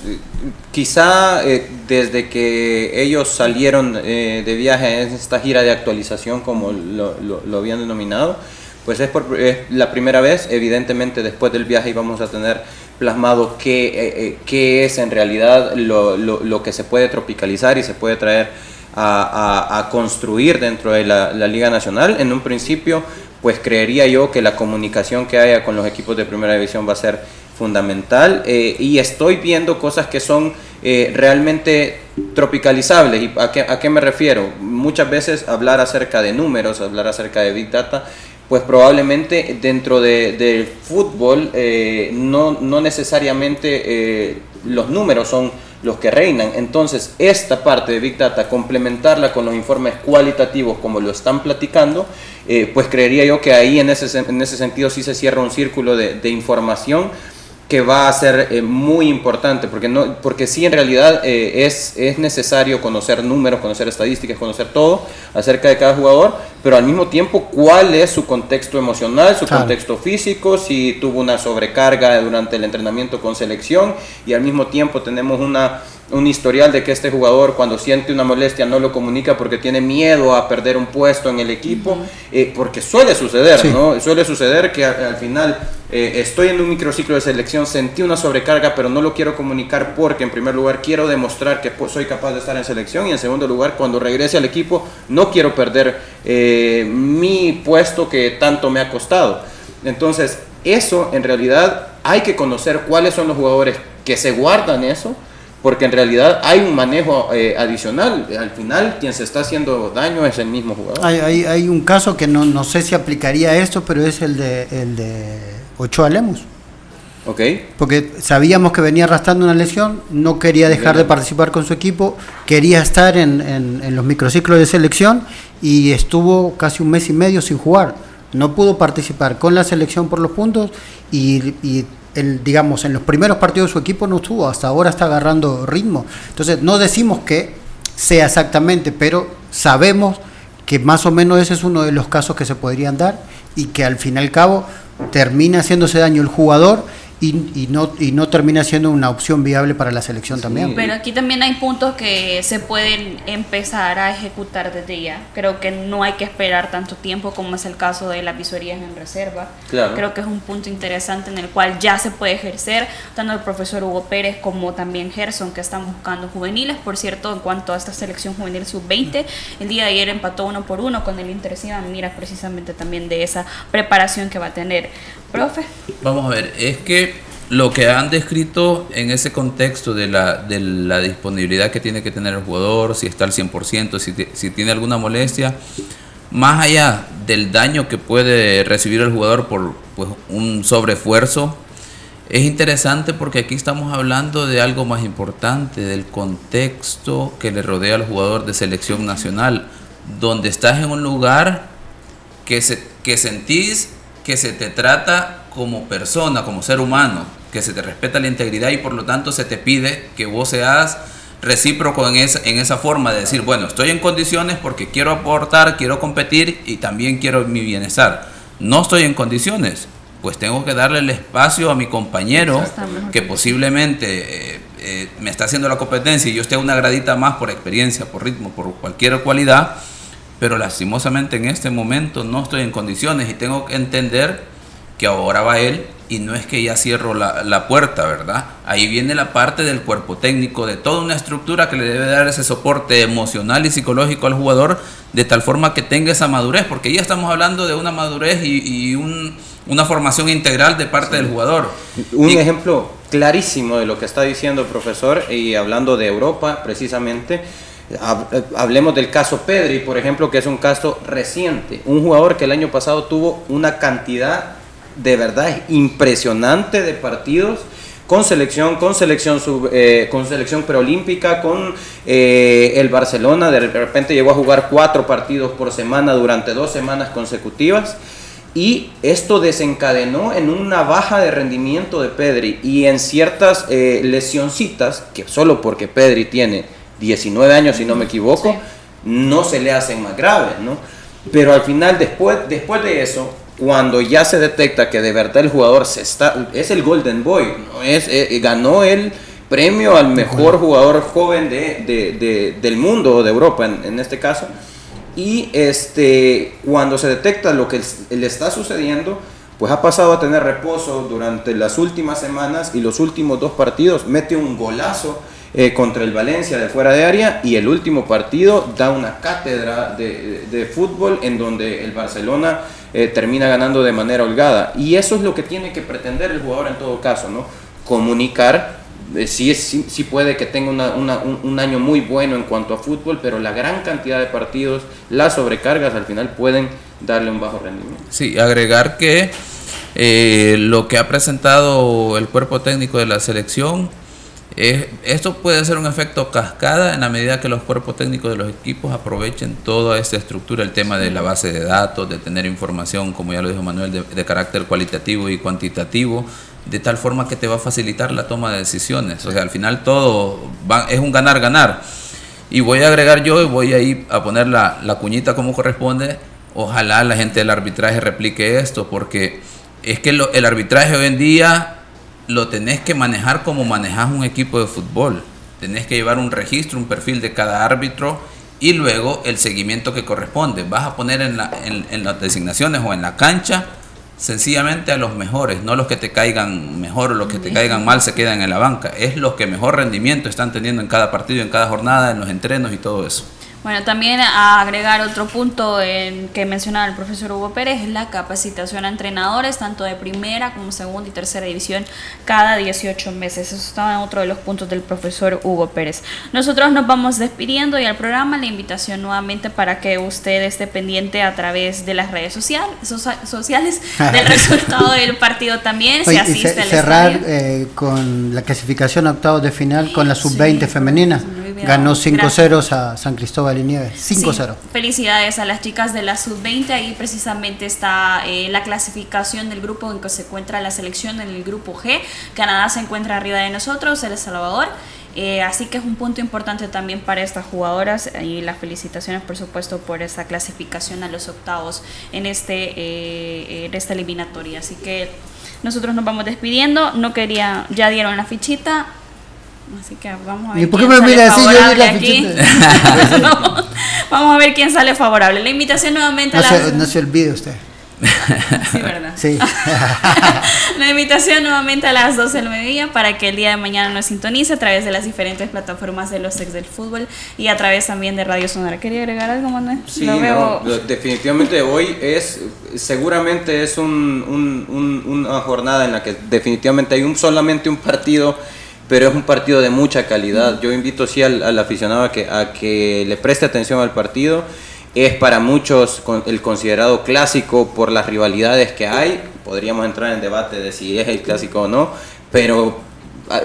quizá eh, desde que ellos salieron eh, de viaje en esta gira de actualización, como lo, lo, habían denominado, pues es, por, la primera vez, evidentemente después del viaje íbamos a tener plasmado qué, qué es en realidad lo, lo, que se puede tropicalizar y se puede traer a, construir dentro de la, Liga Nacional. En un principio, pues creería yo que la comunicación que haya con los equipos de primera división va a ser fundamental eh, y estoy viendo cosas que son eh, realmente tropicalizables. ¿Y a qué, a qué me refiero? Muchas veces hablar acerca de números, hablar acerca de Big Data, pues probablemente dentro del de fútbol eh, no, no, necesariamente los números son los que reinan. Entonces, esta parte de Big Data, complementarla con los informes cualitativos como lo están platicando, eh, pues creería yo que ahí en ese, en ese sentido sí se cierra un círculo de información que va a ser eh, muy importante, porque, no, porque sí en realidad eh, es, es necesario conocer números, conocer estadísticas, conocer todo acerca de cada jugador, pero al mismo tiempo cuál es su contexto emocional, su contexto físico, si tuvo una sobrecarga durante el entrenamiento con selección y al mismo tiempo tenemos una un historial de que este jugador cuando siente una molestia no lo comunica porque tiene miedo a perder un puesto en el equipo, eh, porque suele suceder, ¿no? Suele suceder que al, final eh, estoy en un microciclo de selección, sentí una sobrecarga, pero no lo quiero comunicar porque en primer lugar quiero demostrar que soy capaz de estar en selección y en segundo lugar cuando regrese al equipo no quiero perder eh, mi puesto que tanto me ha costado. Entonces, eso en realidad hay que conocer cuáles son los jugadores que se guardan eso porque en realidad hay un manejo eh, adicional. Al final, quien se está haciendo daño es el mismo jugador. Hay, hay, un caso que no, no, sé si aplicaría esto, pero es el de, el de Ochoa Lemus. Ok. Porque sabíamos que venía arrastrando una lesión, no quería dejar de participar con su equipo, quería estar en, en- en los microciclos de selección y estuvo casi un mes y medio sin jugar. No pudo participar con la selección por los puntos y, y el, digamos, en los primeros partidos su equipo no estuvo, hasta ahora está agarrando ritmo. Entonces no decimos que sea exactamente, pero sabemos que más o menos ese es uno de los casos que se podrían dar y que al fin y al cabo termina haciéndose daño el jugador y, y no, y no termina siendo una opción viable para la selección también. Pero aquí también hay puntos que se pueden empezar a ejecutar desde ya. Creo que no hay que esperar tanto tiempo como es el caso de las visorías en reserva. Claro. Creo que es un punto interesante en el cual ya se puede ejercer, tanto el profesor Hugo Pérez como también Gerson, que están buscando juveniles. Por cierto, en cuanto a esta selección juvenil sub-20, el día de ayer empató uno por uno con el Interciudad. Mira precisamente también de esa preparación que va a tener. Profe. Vamos a ver, es que lo que han descrito en ese contexto de la, de la disponibilidad que tiene que tener el jugador, si está al 100%, si, si tiene alguna molestia, más allá del daño que puede recibir el jugador por pues, un sobreesfuerzo, es interesante porque aquí estamos hablando de algo más importante, del contexto que le rodea al jugador de selección nacional, donde estás en un lugar que, se, que sentís que se te trata como persona, como ser humano, que se te respeta la integridad y por lo tanto se te pide que vos seas recíproco en esa, en esa forma de decir, bueno, estoy en condiciones porque quiero aportar, quiero competir y también quiero mi bienestar. No estoy en condiciones, pues tengo que darle el espacio a mi compañero que posiblemente eh, eh, me está haciendo la competencia y yo esté una gradita más por experiencia, por ritmo, por cualquier cualidad, pero lastimosamente en este momento no estoy en condiciones y tengo que entender que ahora va él y no es que ya cierro la, la puerta, ¿verdad? Ahí viene la parte del cuerpo técnico, de toda una estructura que le debe dar ese soporte emocional y psicológico al jugador de tal forma que tenga esa madurez, porque ya estamos hablando de una madurez y, y un- una formación integral de parte del jugador. Un Y- ejemplo clarísimo de lo que está diciendo el profesor y hablando de Europa precisamente, hablemos del caso Pedri, por ejemplo, que es un caso reciente, un jugador que el año pasado tuvo una cantidad de verdad impresionante de partidos con selección, con selección sub- eh, con selección preolímpica, con eh, el Barcelona, de repente llegó a jugar cuatro partidos por semana durante dos semanas consecutivas. Y esto desencadenó en una baja de rendimiento de Pedri y en ciertas eh, lesioncitas, que solo porque Pedri tiene 19 años, si no me equivoco, no se le hacen más graves, ¿no? Pero al final, después, después de eso, cuando ya se detecta que de verdad el jugador se está, es el Golden Boy, ¿no? es, eh, ganó el premio al mejor jugador joven de, de- de- del mundo, o de Europa en, en este caso, y este, cuando se detecta lo que le está sucediendo, pues ha pasado a tener reposo durante las últimas semanas y los últimos dos partidos mete un golazo eh, contra el Valencia de fuera de área y el último partido da una cátedra de, de fútbol en donde el Barcelona eh, termina ganando de manera holgada. Y eso es lo que tiene que pretender el jugador en todo caso, ¿no? Comunicar eh, sí, sí, sí puede que tenga una- un, un año muy bueno en cuanto a fútbol, pero la gran cantidad de partidos, las sobrecargas al final pueden darle un bajo rendimiento. Sí, agregar que eh, lo que ha presentado el cuerpo técnico de la selección, es, esto puede ser un efecto cascada en la medida que los cuerpos técnicos de los equipos aprovechen toda esta estructura, el tema de la base de datos, de tener información, como ya lo dijo Manuel, de, carácter cualitativo y cuantitativo, de tal forma que te va a facilitar la toma de decisiones. O sea, al final todo es un ganar-ganar. Y voy a agregar yo y voy a ir a poner la, la cuñita como corresponde. Ojalá la gente del arbitraje replique esto, porque es que el arbitraje hoy en día lo tenés que manejar como manejas un equipo de fútbol. Tenés que llevar un registro, un perfil de cada árbitro y luego el seguimiento que corresponde. Vas a poner en, la- en- en las designaciones o en la cancha sencillamente a los mejores, no los que te caigan mejor o los que te caigan mal se quedan en la banca. Es los que mejor rendimiento están teniendo en cada partido, en cada jornada, en los entrenos y todo eso. Bueno, también a agregar otro punto en que mencionaba el profesor Hugo Pérez es la capacitación a entrenadores, tanto de primera como segunda y tercera división, cada 18 meses. Eso estaba en otro de los puntos del profesor Hugo Pérez. Nosotros nos vamos despidiendo y al programa la invitación nuevamente para que usted esté pendiente a través de las redes sociales, sociales del resultado del partido también. Oye, asiste cerrar eh, con la clasificación a octavos de final con la sub-20 femenina. Ganó 5-0 a San Cristóbal y Nieves. 5-0. felicidades a las chicas de la sub-20. Ahí precisamente está eh, la clasificación del grupo en que se encuentra la selección en el grupo G. Canadá se encuentra arriba de nosotros, El Salvador. Eh, así que es un punto importante también para estas jugadoras y las felicitaciones por supuesto por esta clasificación a los octavos en, este, eh, en esta eliminatoria. Así que nosotros nos vamos despidiendo. No quería, ya dieron la fichita. Así que vamos a ver. ¿Y por qué me mira así? Yo la fichita. vamos a ver quién sale favorable. La invitación nuevamente no a la... no se olvide usted. sí, ¿verdad? Sí. la invitación nuevamente a las 12 del mediodía para que el día de mañana nos sintonice a través de las diferentes plataformas de los ex del fútbol y a través también de Radio Sonora. ¿Quería agregar algo, Manuel? Sí, definitivamente hoy es, seguramente es un, una jornada en la que definitivamente hay un solamente un partido pero es un partido de mucha calidad. Yo invito sí al, aficionado a que, le preste atención al partido es para muchos el considerado clásico por las rivalidades que hay. Podríamos entrar en debate de si es el clásico o no, pero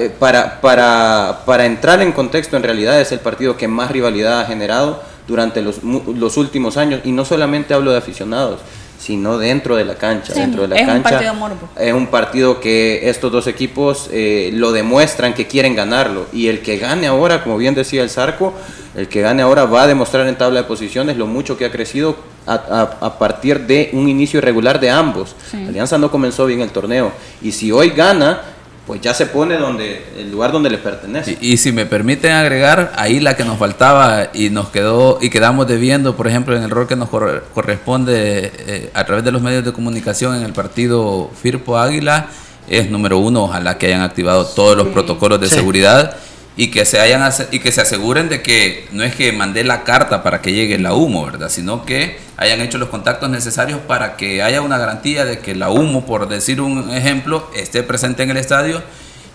eh, para, para, para entrar en contexto, en realidad es el partido que más rivalidad ha generado durante los, los últimos años, y no solamente hablo de aficionados, sino dentro de la cancha. dentro de la es cancha, un partido morbo. Es un partido que estos dos equipos eh, lo demuestran que quieren ganarlo. Y el que gane ahora, como bien decía el Zarco, el que gane ahora va a demostrar en tabla de posiciones lo mucho que ha crecido a, partir de un inicio irregular de ambos. Alianza no comenzó bien el torneo. Y si hoy gana, pues ya se pone donde el lugar donde le pertenece. Y, si me permiten agregar, ahí la que nos faltaba y nos quedó y quedamos debiendo, por ejemplo, en el rol que nos corresponde eh, a través de los medios de comunicación en el partido Firpo Águila, es número uno, ojalá que hayan activado todos los protocolos de seguridad y que se hayan y que se aseguren de que no es que mandé la carta para que llegue la humo, ¿verdad? Sino que hayan hecho los contactos necesarios para que haya una garantía de que la humo, por decir un ejemplo, esté presente en el estadio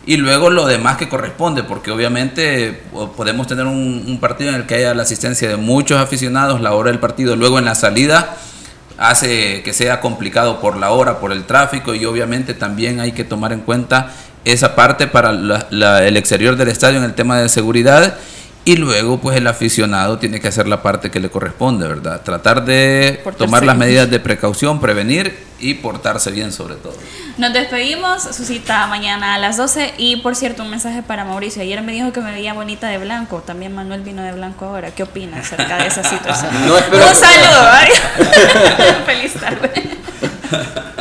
y luego lo demás que corresponde, porque obviamente podemos tener un, un partido en el que haya la asistencia de muchos aficionados, la hora del partido, luego en la salida hace que sea complicado por la hora, por el tráfico y obviamente también hay que tomar en cuenta esa parte para el exterior del estadio en el tema de seguridad y luego pues el aficionado tiene que hacer la parte que le corresponde, ¿verdad? Tratar de tomar las medidas de precaución, prevenir y portarse bien sobre todo. Nos despedimos, su cita mañana a las 12 y por cierto un mensaje para Mauricio, ayer me dijo que me veía bonita de blanco, también Manuel vino de blanco ahora, ¿qué opina acerca de esa situación? un saludo, feliz tarde.